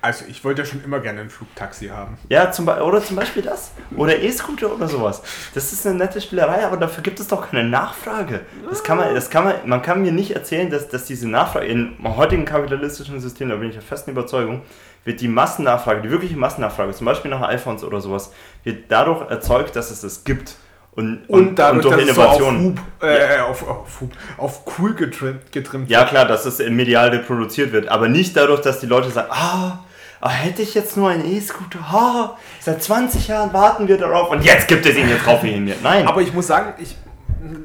Also ich wollte ja schon immer gerne ein Flugtaxi haben. Ja, zum oder zum Beispiel das. Oder E-Scooter oder sowas. Das ist eine nette Spielerei, aber dafür gibt es doch keine Nachfrage. Das kann man, das kann man, man kann mir nicht erzählen, dass, dass diese Nachfrage im heutigen kapitalistischen System, da bin ich der festen Überzeugung, wird die Massennachfrage, die wirkliche Massennachfrage, zum Beispiel nach iPhones oder sowas, wird dadurch erzeugt, dass es es gibt. Und, Und, dadurch, durch dass es so auf, Innovation. Hub, äh, auf, auf, Hub, auf cool getrimmt, getrimmt Ja, klar, dass es in medial reproduziert wird, aber nicht dadurch, dass die Leute sagen, ah, ah, hätte ich jetzt nur einen E-Scooter, ah, seit 20 Jahren warten wir darauf und jetzt gibt es ihn, jetzt kaufe ich ihn mir. Nein. Aber ich muss sagen, ich,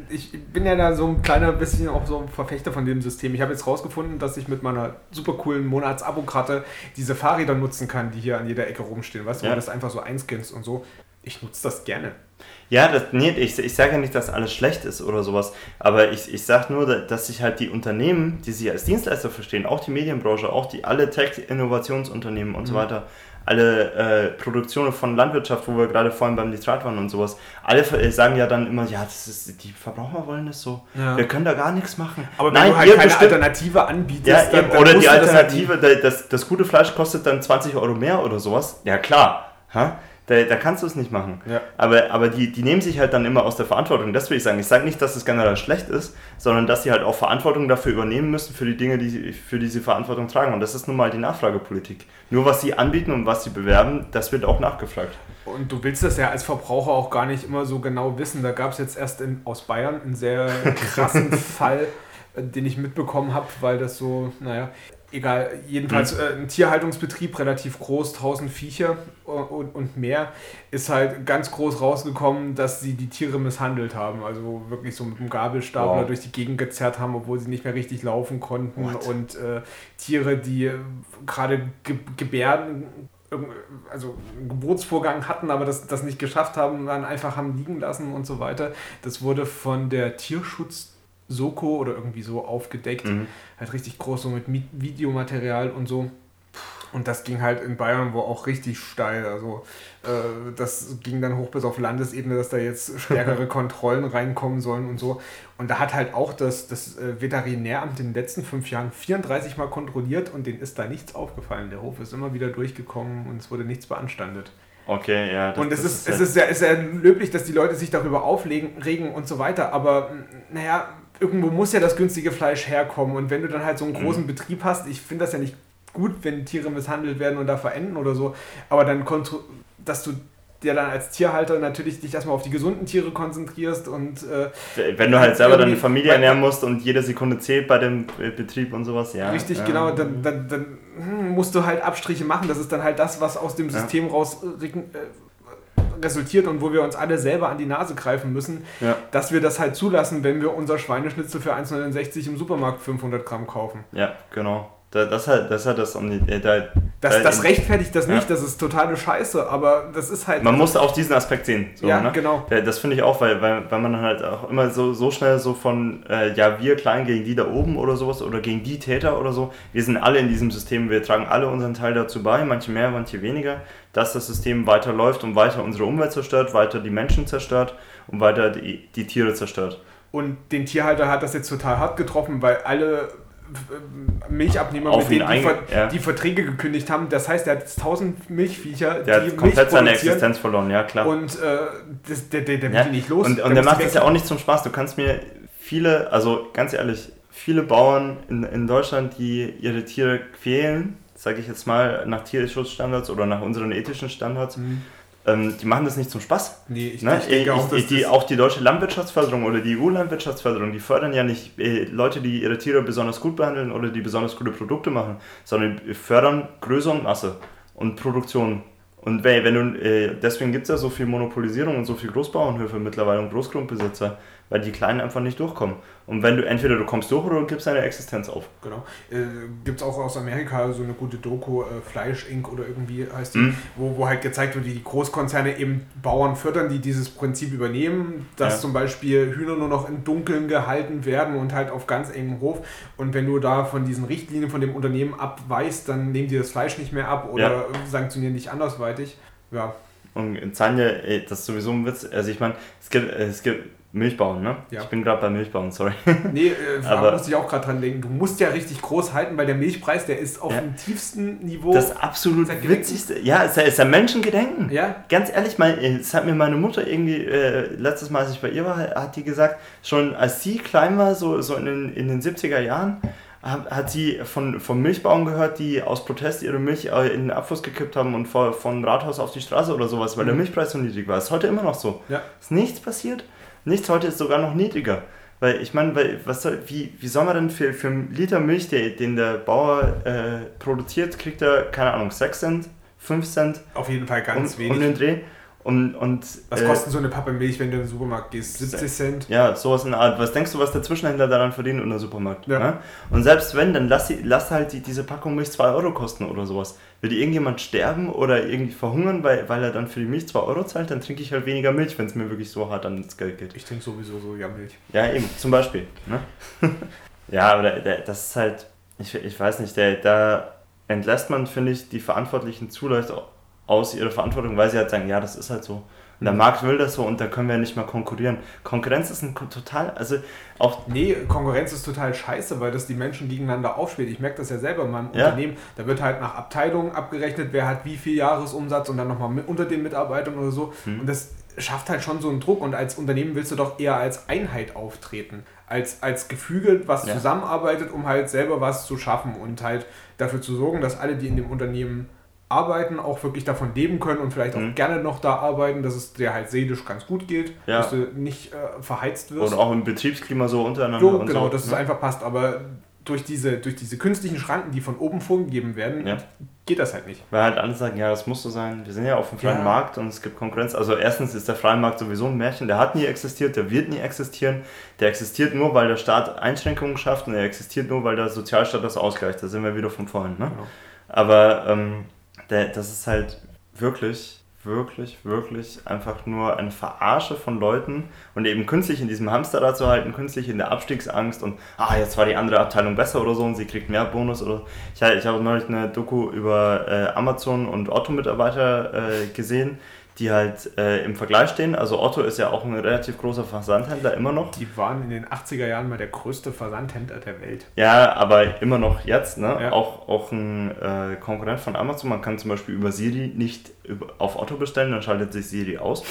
ich bin ja da so ein kleiner bisschen auch so ein Verfechter von dem System. Ich habe jetzt rausgefunden, dass ich mit meiner super coolen Monats-Abo-Karte diese Fahrräder nutzen kann, die hier an jeder Ecke rumstehen. Weißt du, wo Ja. du das einfach so einscannst und so. Ich nutze das gerne. Ja, das, nee, ich, ich sage ja nicht, dass alles schlecht ist oder sowas, aber ich, ich sage nur, dass sich halt die Unternehmen, die sich als Dienstleister verstehen, auch die Medienbranche, auch die alle Tech-Innovationsunternehmen und so weiter, alle äh, Produktionen von Landwirtschaft, wo wir gerade vorhin beim Nitrat waren und sowas, alle äh, sagen ja dann immer, ja, das ist, die Verbraucher wollen das so, Ja. wir können da gar nichts machen. Aber wenn Nein, du halt keine bestimmt- Alternative anbietest, ja, dann, dann oder die das Alternative, da- das, das gute Fleisch kostet dann 20 Euro mehr oder sowas. Ja, klar. Ha? Da, da kannst du es nicht machen. Ja. Aber, aber die, die nehmen sich halt dann immer aus der Verantwortung. Das will ich sagen. Ich sage nicht, dass es generell schlecht ist, sondern dass sie halt auch Verantwortung dafür übernehmen müssen, für die Dinge, die sie, für die sie Verantwortung tragen. Und das ist nun mal die Nachfragepolitik. Nur was sie anbieten und was sie bewerben, das wird auch nachgefragt. Und du willst das ja als Verbraucher auch gar nicht immer so genau wissen. Da gab es jetzt erst in, aus Bayern einen sehr krassen Fall, äh, den ich mitbekommen habe, weil das so, naja, egal, jedenfalls äh, ein Tierhaltungsbetrieb, relativ groß, 1000 Viecher und, und mehr, ist halt ganz groß rausgekommen, dass sie die Tiere misshandelt haben. Also wirklich so mit dem Gabelstapler Wow. durch die Gegend gezerrt haben, obwohl sie nicht mehr richtig laufen konnten. What? Und äh, Tiere, die äh, gerade ge gebärden, also einen Geburtsvorgang hatten, aber das, das nicht geschafft haben, dann einfach haben liegen lassen und so weiter. Das wurde von der Tierschutz Soko oder irgendwie so aufgedeckt. Mhm. Halt richtig groß, so mit Mi- Videomaterial und so. Und das ging halt in Bayern wo auch richtig steil. Also äh, das ging dann hoch bis auf Landesebene, dass da jetzt stärkere Kontrollen reinkommen sollen und so. Und da hat halt auch das, das äh, Veterinäramt in den letzten fünf Jahren 34 Mal kontrolliert und denen ist da nichts aufgefallen. Der Hof ist immer wieder durchgekommen und es wurde nichts beanstandet. Okay, ja. das- Und es das ist, halt- es ist, sehr, ist sehr löblich, dass die Leute sich darüber aufregen regen und so weiter, aber naja, irgendwo muss ja das günstige Fleisch herkommen. Und wenn du dann halt so einen Mhm. großen Betrieb hast, ich finde das ja nicht gut, wenn Tiere misshandelt werden und da verenden oder so, aber dann, dass du dir dann als Tierhalter natürlich dich erstmal auf die gesunden Tiere konzentrierst und äh, Wenn du halt selber deine Familie weil- ernähren musst und jede Sekunde zählt bei dem äh, Betrieb und sowas, ja. richtig ja. genau, dann, dann, dann hm, musst du halt Abstriche machen. Das ist dann halt das, was aus dem Ja. System raus reg- äh, resultiert und wo wir uns alle selber an die Nase greifen müssen, Ja, dass wir das halt zulassen, wenn wir unser Schweineschnitzel für 1,69 im Supermarkt 500 Gramm kaufen. ja, genau. Da, das halt, das hat das äh, da, Das, da- das rechtfertigt das Ja. nicht, das ist totale Scheiße, aber das ist halt. Man muss auch diesen Aspekt sehen. So, ja, ne? genau. Ja, Das finde ich auch, weil, weil, weil man halt auch immer so, so schnell so von, äh, ja, wir klein gegen die da oben oder sowas oder gegen die Täter oder so. Wir sind alle in diesem System, wir tragen alle unseren Teil dazu bei, manche mehr, manche weniger, dass das System weiter läuft und weiter unsere Umwelt zerstört, weiter die Menschen zerstört und weiter die, die Tiere zerstört. Und den Tierhalter hat das jetzt total hart getroffen, weil alle Milchabnehmer, Auf mit denen die, Ver ja. die Verträge gekündigt haben, das heißt, er hat jetzt 1000 Milchviecher, Der die hat komplett seine Existenz verloren, ja klar. Und äh, das, der, der, der Ja, die nicht los. Und, und der muss macht das ja auch nicht zum Spaß. Du kannst mir viele, also ganz ehrlich, viele Bauern in, in Deutschland, die ihre Tiere quälen, sage ich jetzt mal, nach Tierschutzstandards oder nach unseren ethischen Standards, Mhm. ähm, die machen das nicht zum Spaß. Nee, ich, Ne? ich denke Ich- auch, dass die, das, auch die deutsche Landwirtschaftsförderung oder die EU-Landwirtschaftsförderung, die fördern ja nicht äh, Leute, die ihre Tiere besonders gut behandeln oder die besonders gute Produkte machen, sondern die fördern Größe und Masse und Produktion. Und wenn, wenn du, äh, deswegen gibt es ja so viel Monopolisierung und so viel Großbauernhöfe mittlerweile und Großgrundbesitzer, weil die Kleinen einfach nicht durchkommen. Und wenn du entweder du kommst durch oder du gibst deine Existenz auf. Genau. Äh, Gibt es auch aus Amerika so eine gute Doku, äh, Fleisch Inc. oder irgendwie heißt die, Mhm. wo, wo halt gezeigt wird, wie die Großkonzerne eben Bauern fördern, die dieses Prinzip übernehmen, dass Ja. zum Beispiel Hühner nur noch im Dunkeln gehalten werden und halt auf ganz engem Hof. Und wenn du da von diesen Richtlinien von dem Unternehmen abweichst, dann nehmen die das Fleisch nicht mehr ab oder Ja. sanktionieren dich andersweitig. Ja, Und ey, das ist sowieso ein Witz. Also ich meine, es gibt, es gibt Milchbauern, ne? Ja. Ich bin gerade bei Milchbauern, sorry. nee, äh, Aber- musste ich auch gerade dran denken. Du musst ja richtig groß halten, weil der Milchpreis, der ist auf Ja. dem tiefsten Niveau. Das absolut Gedenken. witzigste, ja, es ist ja, ist ja Menschengedenken. ja, Ganz ehrlich, mein, es hat mir meine Mutter irgendwie, äh, letztes Mal, als ich bei ihr war, hat die gesagt, schon als sie klein war, so, so in, den, in den 70er Jahren, hat, sie von, von Milchbauern gehört, die aus Protest ihre Milch äh, in den Abfluss gekippt haben und vor, von Rathaus auf die Straße oder sowas, weil der Mhm. Milchpreis so niedrig war. Ist heute immer noch so. ja. Ist nichts passiert. Nichts heute ist sogar noch niedriger. Weil ich meine, weil, was soll, wie, wie soll man denn für, für einen Liter Milch, der, den der Bauer äh, produziert, kriegt er, keine Ahnung, 6 Cent, 5 Cent Auf jeden Fall ganz um, wenig. um den Dreh. Und, und Was äh, kostet so eine Pappe Milch, wenn du in den Supermarkt gehst? 70 Cent? ja, sowas in der Art. Was denkst du, was der Zwischenhändler daran verdient in der Supermarkt? Ja. Ne? Und selbst wenn, dann lass, die, lass halt die, diese Packung Milch 2 Euro kosten oder sowas. Will die irgendjemand sterben oder irgendwie verhungern, weil, weil er dann für die Milch 2 Euro zahlt, dann trinke ich halt weniger Milch, wenn es mir wirklich so hart ans Geld geht. Ich trinke sowieso Sojamilch. Ja, eben, zum Beispiel. Ne? ja, aber das ist halt, ich, ich weiß nicht, der, da entlässt man, finde ich, die Verantwortlichen zu leicht aus ihrer Verantwortung, weil sie halt sagen, ja, das ist halt so. Und der Markt will das so und da können wir nicht mehr konkurrieren. Konkurrenz ist ein total, also auch. Nee, Konkurrenz ist total scheiße, weil das die Menschen gegeneinander aufspielt. Ich merke das ja selber in meinem ja. Unternehmen. Da wird halt nach Abteilungen abgerechnet, wer hat wie viel Jahresumsatz und dann nochmal unter den Mitarbeitern oder so. Hm. Und das schafft halt schon so einen Druck und als Unternehmen willst du doch eher als Einheit auftreten. Als, als Gefüge, was ja. zusammenarbeitet, um halt selber was zu schaffen und halt dafür zu sorgen, dass alle, die in dem Unternehmen arbeiten, auch wirklich davon leben können und vielleicht auch mhm. gerne noch da arbeiten, dass es dir halt seelisch ganz gut geht, ja. dass du nicht äh, verheizt wirst. Und auch im Betriebsklima so untereinander. So, genau, so, dass ne? es einfach passt. Aber durch diese, durch diese künstlichen Schranken, die von oben vorgegeben werden, ja. geht das halt nicht. Weil halt alle sagen, ja, das muss so sein. Wir sind ja auf dem freien ja. Markt und es gibt Konkurrenz. Also erstens ist der freie Markt sowieso ein Märchen, der hat nie existiert, der wird nie existieren. Der existiert nur, weil der Staat Einschränkungen schafft und er existiert nur, weil der Sozialstaat das ausgleicht. Da sind wir wieder von vorhin. Ne? Genau. Aber ähm, das ist halt wirklich, wirklich, wirklich einfach nur eine Verarsche von Leuten und eben künstlich in diesem Hamsterrad zu halten, künstlich in der Abstiegsangst und ah, jetzt war die andere Abteilung besser oder so und sie kriegt mehr Bonus oder ich, ich habe neulich eine Doku über äh, Amazon und Otto-Mitarbeiter äh, gesehen, die halt äh, im Vergleich stehen. Also Otto ist ja auch ein relativ großer Versandhändler immer noch. Die waren in den 80er Jahren mal der größte Versandhändler der Welt. Ja, aber immer noch jetzt, ne? Ja. Auch, auch ein äh, Konkurrent von Amazon. Man kann zum Beispiel über Siri nicht über, auf Otto bestellen, dann schaltet sich Siri aus.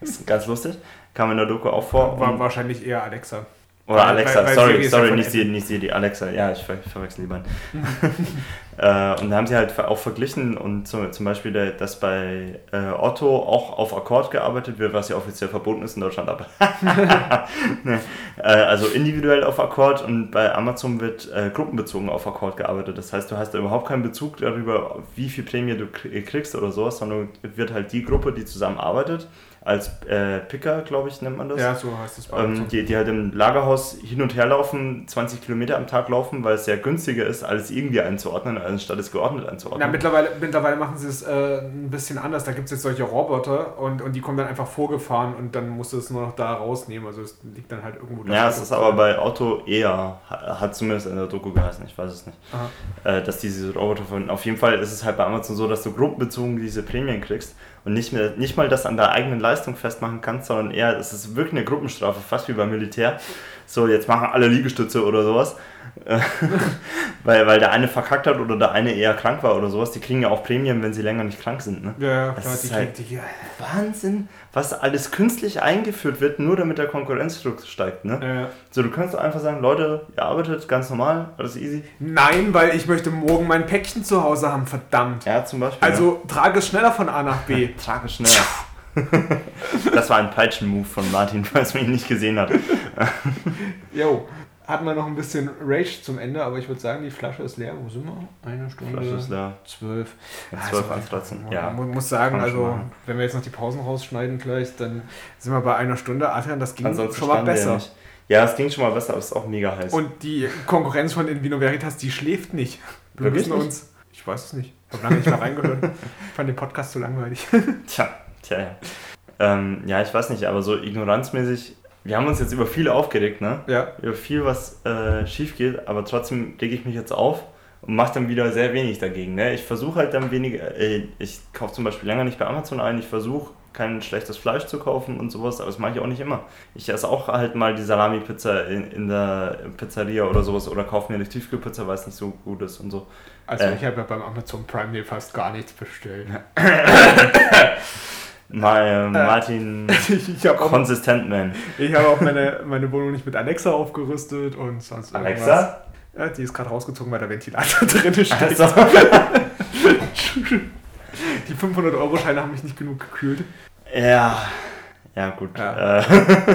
Das ist ganz lustig. Kam in der Doku auch vor. War wahrscheinlich eher Alexa. Oder Alexa, weil, weil sorry, sorry, nicht Siri, nicht Siri, Alexa, ja, ich ver verwechsel lieber. äh, und da haben sie halt auch verglichen und zum, zum Beispiel, der, dass bei äh, Otto auch auf Akkord gearbeitet wird, was ja offiziell verboten ist in Deutschland, aber nee. äh, also individuell auf Akkord und bei Amazon wird äh, gruppenbezogen auf Akkord gearbeitet. Das heißt, du hast da überhaupt keinen Bezug darüber, wie viel Prämie du kriegst oder sowas, sondern wird halt die Gruppe, die zusammenarbeitet, als äh, Picker, glaube ich, nennt man das. Ja, so heißt es bei ähm, die, die halt im Lagerhaus hin und her laufen, 20 Kilometer am Tag laufen, weil es sehr günstiger ist, alles irgendwie einzuordnen, anstatt es geordnet einzuordnen. Na, mittlerweile, mittlerweile machen sie es äh, ein bisschen anders. Da gibt es jetzt solche Roboter und, und die kommen dann einfach vorgefahren und dann musst du es nur noch da rausnehmen. Also es liegt dann halt irgendwo da. Ja, es ist aber bei Auto eher, hat zumindest in der Doku geheißen, ich weiß es nicht, äh, dass diese Roboter verwenden. Auf jeden Fall ist es halt bei Amazon so, dass du gruppenbezogen diese Prämien kriegst und nicht, mehr, nicht mal das an der eigenen Leistung festmachen kannst, sondern eher, es ist wirklich eine Gruppenstrafe, fast wie beim Militär. So, jetzt machen alle Liegestütze oder sowas. weil, weil der eine verkackt hat oder der eine eher krank war oder sowas. Die kriegen ja auch Prämien, wenn sie länger nicht krank sind. Ne? Ja, das klar, ist halt die, Wahnsinn, was alles künstlich eingeführt wird, nur damit der Konkurrenzdruck steigt. Ne? Ja. So, du kannst einfach sagen, Leute, ihr arbeitet ganz normal, alles easy. Nein, weil ich möchte morgen mein Päckchen zu Hause haben, verdammt. Ja, zum Beispiel. Also ja. trage es schneller von A nach B. trage es schneller. das war ein Peitschen-Move von Martin, falls man ihn nicht gesehen hat. Jo, hatten wir noch ein bisschen Rage zum Ende, aber ich würde sagen, die Flasche ist leer. Wo sind wir? Eine Stunde. Flasche ist leer. Zwölf. Ja, zwölf also, 13. Ja. Man muss sagen, also wenn wir jetzt noch die Pausen rausschneiden gleich, dann sind wir bei einer Stunde. Adrian, das ging Ansonsten schon mal besser. Ja, es ging schon mal besser, aber es ist auch mega heiß. Und die Konkurrenz von Invino Veritas, die schläft nicht. Wir Wirklich müssen uns. Ich weiß es nicht. Ich habe lange nicht mehr reingehört. Ich fand den Podcast zu langweilig. Tja, tja, ja. Ähm, ja, ich weiß nicht, aber so ignoranzmäßig wir haben uns jetzt über viel aufgeregt, ne? Ja. Über viel, was äh, schief geht, aber trotzdem rege ich mich jetzt auf und mache dann wieder sehr wenig dagegen. Ne? Ich versuche halt dann weniger, äh, ich kaufe zum Beispiel länger nicht bei Amazon ein, ich versuche kein schlechtes Fleisch zu kaufen und sowas, aber das mache ich auch nicht immer. Ich esse auch halt mal die Salami-Pizza in, in der Pizzeria oder sowas oder kaufe mir eine Tiefkühlpizza, weil es nicht so gut ist und so. Also äh, ich habe ja beim Amazon Prime mir fast gar nichts bestellt. Mal, äh, Martin ich auch, Consistent Man. Ich habe auch meine, meine Wohnung nicht mit Alexa aufgerüstet und sonst irgendwas. Alexa? Ja, die ist gerade rausgezogen, weil der Ventilator drin steht. Also. die 500-Euro-Scheine haben mich nicht genug gekühlt. Ja, ja gut. Ja. Äh.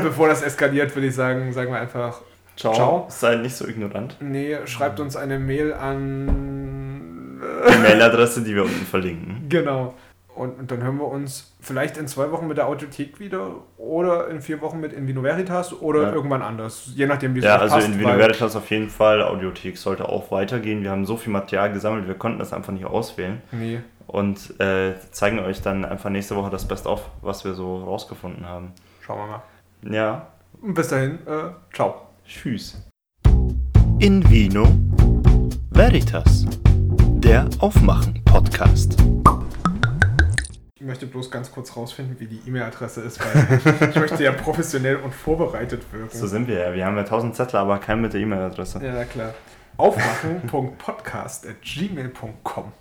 Bevor das eskaliert, würde ich sagen, sagen wir einfach Ciao. Ciao. Sei nicht so ignorant. Nee, schreibt uns eine Mail an... Die Mailadresse, die wir unten verlinken. Genau. Und, und, dann hören wir uns vielleicht in zwei Wochen mit der Audiothek wieder oder in vier Wochen mit Invino Veritas oder ja. irgendwann anders. Je nachdem, wie es Ja, also passt, Invino Veritas auf jeden Fall. Audiothek sollte auch weitergehen. Wir haben so viel Material gesammelt, wir konnten das einfach nicht auswählen. Nee. Und äh, zeigen euch dann einfach nächste Woche das Best-of, was wir so rausgefunden haben. Schauen wir mal. Ja. Und bis dahin, äh, ciao. Tschüss. Invino Veritas, der Aufmachen-Podcast möchte bloß ganz kurz rausfinden, wie die E-Mail-Adresse ist, weil ich möchte ja professionell und vorbereitet wirken. So sind wir ja. Wir haben ja tausend Zettel, aber keinen mit der E-Mail-Adresse. Ja, klar. Aufmachen.podcast.gmail.com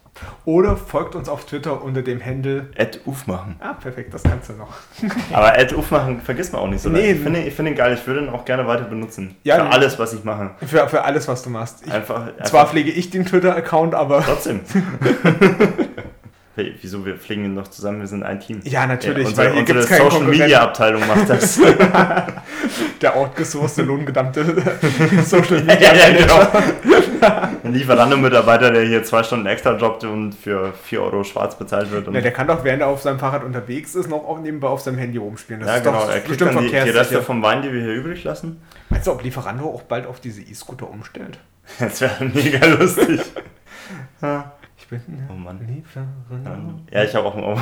oder folgt uns auf Twitter unter dem Handle. Ad Ufmachen. Ah, perfekt, das kannst du noch. Aber Ufmachen vergisst man auch nicht so Nee. leicht. Ich finde ich finde ihn geil, ich würde ihn auch gerne weiter benutzen. Ja, Für alles, was ich mache. Für, für alles, was du machst. Ich, Einfach, einfach zwar pflege ich den Twitter-Account, aber. trotzdem. Hey, Wieso, wir fliegen ihn doch zusammen, wir sind ein Team. Ja, natürlich, unsere weil hier unsere gibt's keinen Social Konkurrenten. Media Abteilung macht das. Der outgesourcete, lohngedammte Social ja, Media ja, Manager. genau. Ein Lieferando-Mitarbeiter, der hier zwei Stunden extra jobbt und für 4 Euro schwarz bezahlt wird. Und Ja, der kann doch, während er auf seinem Fahrrad unterwegs ist, noch auch nebenbei auf seinem Handy rumspielen. Das Ja, ist genau. doch Er kriegt bestimmt dann die, die Reste vom Wein, die wir hier übrig lassen. Meinst du, ob Lieferando auch bald auf diese E-Scooter umstellt? Das wäre mega lustig. Ja. Ich bin Oh Mann. Lieferando. Ja, ich habe auch einen Euro.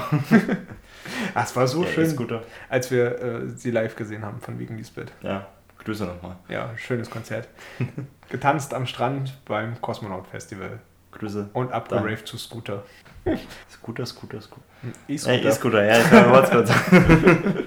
Ah, es war so Ja, schön, als wir äh, sie live gesehen haben von Wegen Lisbeth. Ja, Grüße nochmal. Ja, schönes Konzert. Getanzt am Strand beim Kosmonaut Festival Grüße. und abgeraved zu Scooter. Scooter, Scooter, Scooter. E-Scooter. Ja, E-Scooter, ja, ich habe kurz.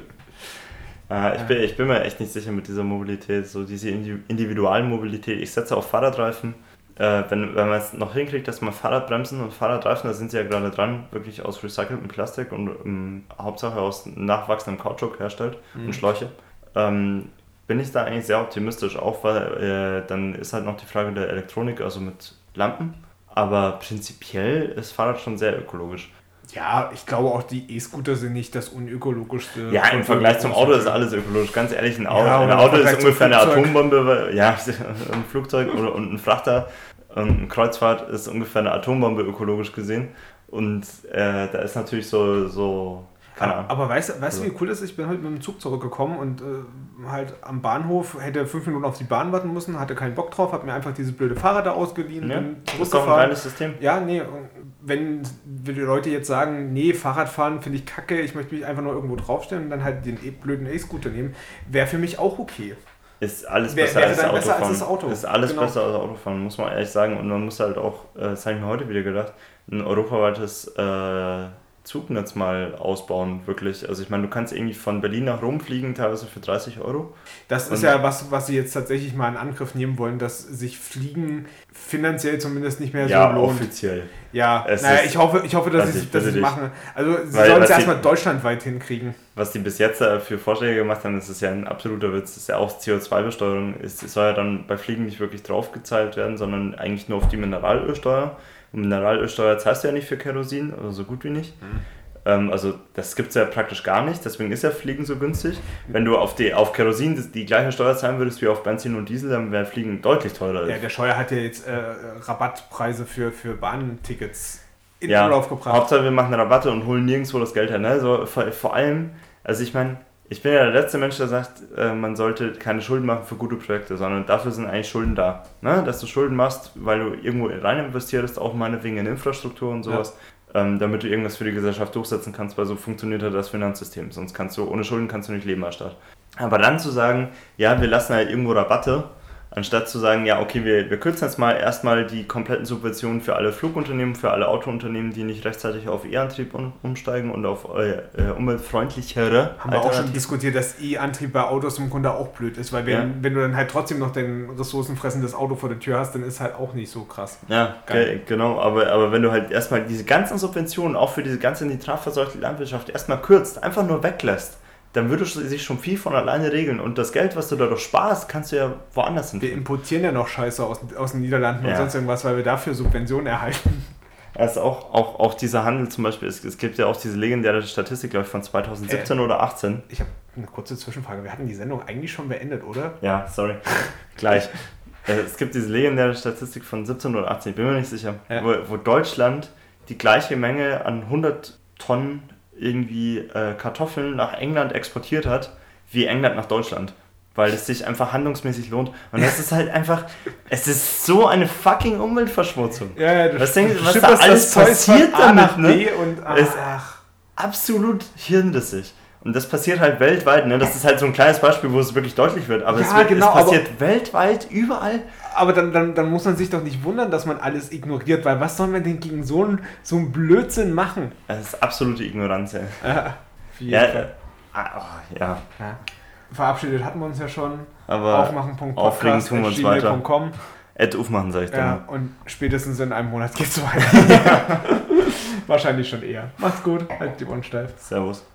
Äh, ich, bin, ich bin mir echt nicht sicher mit dieser Mobilität, so diese Indi- Individualmobilität. Ich setze auf Fahrradreifen. Äh, wenn, wenn man es noch hinkriegt, dass man Fahrradbremsen und Fahrradreifen, da sind sie ja gerade dran, wirklich aus recyceltem Plastik und ähm, Hauptsache aus nachwachsendem Kautschuk herstellt Mhm. und Schläuche, ähm, bin ich da eigentlich sehr optimistisch, auch weil äh, dann ist halt noch die Frage der Elektronik, also mit Lampen. Aber prinzipiell ist Fahrrad schon sehr ökologisch. Ja, ich glaube auch die E-Scooter sind nicht das unökologischste. Ja, im Vergleich zum Auto ist alles ökologisch. Ganz ehrlich, ein Auto, Ja, ein Auto ist ungefähr eine Flugzeug. Atombombe, weil- ja, ein Flugzeug oder und ein Frachter und ein Kreuzfahrt ist ungefähr eine Atombombe ökologisch gesehen. Und äh, da ist natürlich so, so keine Aber, Ahnung. aber weißt, du- weißt du, Also- wie cool das ist? Ich bin heute mit dem Zug zurückgekommen und äh, halt am Bahnhof hätte fünf Minuten auf die Bahn warten müssen, hatte keinen Bock drauf, habe mir einfach dieses blöde Fahrrad da ausgeliehen, Ja, bin das ist doch ein geiles System. Ja, nee, wenn wenn die Leute jetzt sagen, nee, Fahrradfahren finde ich kacke, ich möchte mich einfach nur irgendwo draufstellen und dann halt den e blöden E-Scooter nehmen, wäre für mich auch okay. Ist alles Wär- besser, als, besser als das Auto. Ist alles Genau. besser als Autofahren, muss man ehrlich sagen. Und man muss halt auch, äh, das habe ich mir heute wieder gedacht, ein europaweites äh, Zugnetz mal ausbauen, wirklich. Also ich meine, du kannst irgendwie von Berlin nach Rom fliegen, teilweise für 30 Euro. Das ist Und- ja was, was sie jetzt tatsächlich mal in Angriff nehmen wollen, dass sich Fliegen finanziell zumindest nicht mehr ja, so lohnt. offiziell. Ja, Es naja, ich hoffe, ich hoffe, dass sie es dich. machen. Also sie sollen es erstmal deutschlandweit hinkriegen. Was die bis jetzt äh, für Vorschläge gemacht haben, das ist ja ein absoluter Witz. Das ist ja auch CO2-Besteuerung. Es es soll ja dann bei Fliegen nicht wirklich draufgezahlt werden, sondern eigentlich nur auf die Mineralölsteuer. Mineralölsteuer zahlst du ja nicht für Kerosin, also so gut wie nicht. Ähm, also das gibt es ja praktisch gar nicht, deswegen ist ja Fliegen so günstig. Wenn du auf, die, auf Kerosin das- die gleiche Steuer zahlen würdest wie auf Benzin und Diesel, dann wäre Fliegen deutlich teurer. Ja, der Scheuer hat ja jetzt äh, Rabattpreise für, für Bahntickets in Ja, Umlauf gebracht. Hauptsache wir machen Rabatte und holen nirgendwo das Geld her. Ne? So, vor, vor allem, also ich meine, ich bin ja der letzte Mensch, der sagt, äh, man sollte keine Schulden machen für gute Projekte, sondern dafür sind eigentlich Schulden da. Ne? Dass du Schulden machst, weil du irgendwo rein investierst, auch meinetwegen in Infrastruktur und sowas, ähm, damit du irgendwas für die Gesellschaft durchsetzen kannst, weil so funktioniert ja das Finanzsystem. Sonst kannst du, ohne Schulden kannst du nicht leben als Staat. Aber dann zu sagen, ja, wir lassen halt irgendwo Rabatte, Anstatt zu sagen, ja, okay, wir, wir kürzen jetzt mal erstmal die kompletten Subventionen für alle Flugunternehmen, für alle Autounternehmen, die nicht rechtzeitig auf E-Antrieb um, umsteigen und auf äh, äh, umweltfreundlichere Haben wir auch schon diskutiert, dass E-Antrieb bei Autos im Grunde auch blöd ist, weil wenn, Ja. wenn du dann halt trotzdem noch dein ressourcenfressendes Auto vor der Tür hast, dann ist halt auch nicht so krass. Ja, Geil. ge genau, aber, aber wenn du halt erstmal diese ganzen Subventionen auch für diese ganze nitratverseuchte Landwirtschaft erstmal kürzt, einfach nur weglässt, dann würde sich schon viel von alleine regeln und das Geld, was du dadurch sparst, kannst du ja woanders Wir hin. importieren ja noch Scheiße aus, aus den Niederlanden und Ja. sonst irgendwas, weil wir dafür Subventionen erhalten. Also auch, auch, auch dieser Handel zum Beispiel, es, es gibt ja auch diese legendäre Statistik, glaube ich, von 2017 oder 18. Ich habe eine kurze Zwischenfrage. Wir hatten die Sendung eigentlich schon beendet, oder? Ja, sorry. Gleich. Äh, Es gibt diese legendäre Statistik von 17 oder 18, ich bin mir nicht sicher, Ja. wo, wo Deutschland die gleiche Menge an 100 Tonnen irgendwie äh, Kartoffeln nach England exportiert hat, wie England nach Deutschland. Weil es sich einfach handlungsmäßig lohnt. Und das ist halt einfach, es ist so eine fucking Umweltverschmutzung. Ja, ja, du Was denkst was da alles passiert damit, ne? Und, ach, Es- ach. Absolut hirnrissig. Und das passiert halt weltweit, ne? Das ist halt so ein kleines Beispiel, wo es wirklich deutlich wird. Aber es, Ja, wird, genau, es passiert weltweit überall. Aber dann, dann, dann muss man sich doch nicht wundern, dass man alles ignoriert, weil was soll man denn gegen so einen, so einen Blödsinn machen? Das ist absolute Ignoranz, ey. Ja, äh, ah, oh, ja. Ja. Verabschiedet hatten wir uns ja schon. aber Aufmachen.podcast tun wir uns weiter. Ed aufmachen, sag ich dann. Ja, und spätestens in einem Monat geht's weiter. Wahrscheinlich schon eher. Macht's gut, halt die Ohren steif. Servus.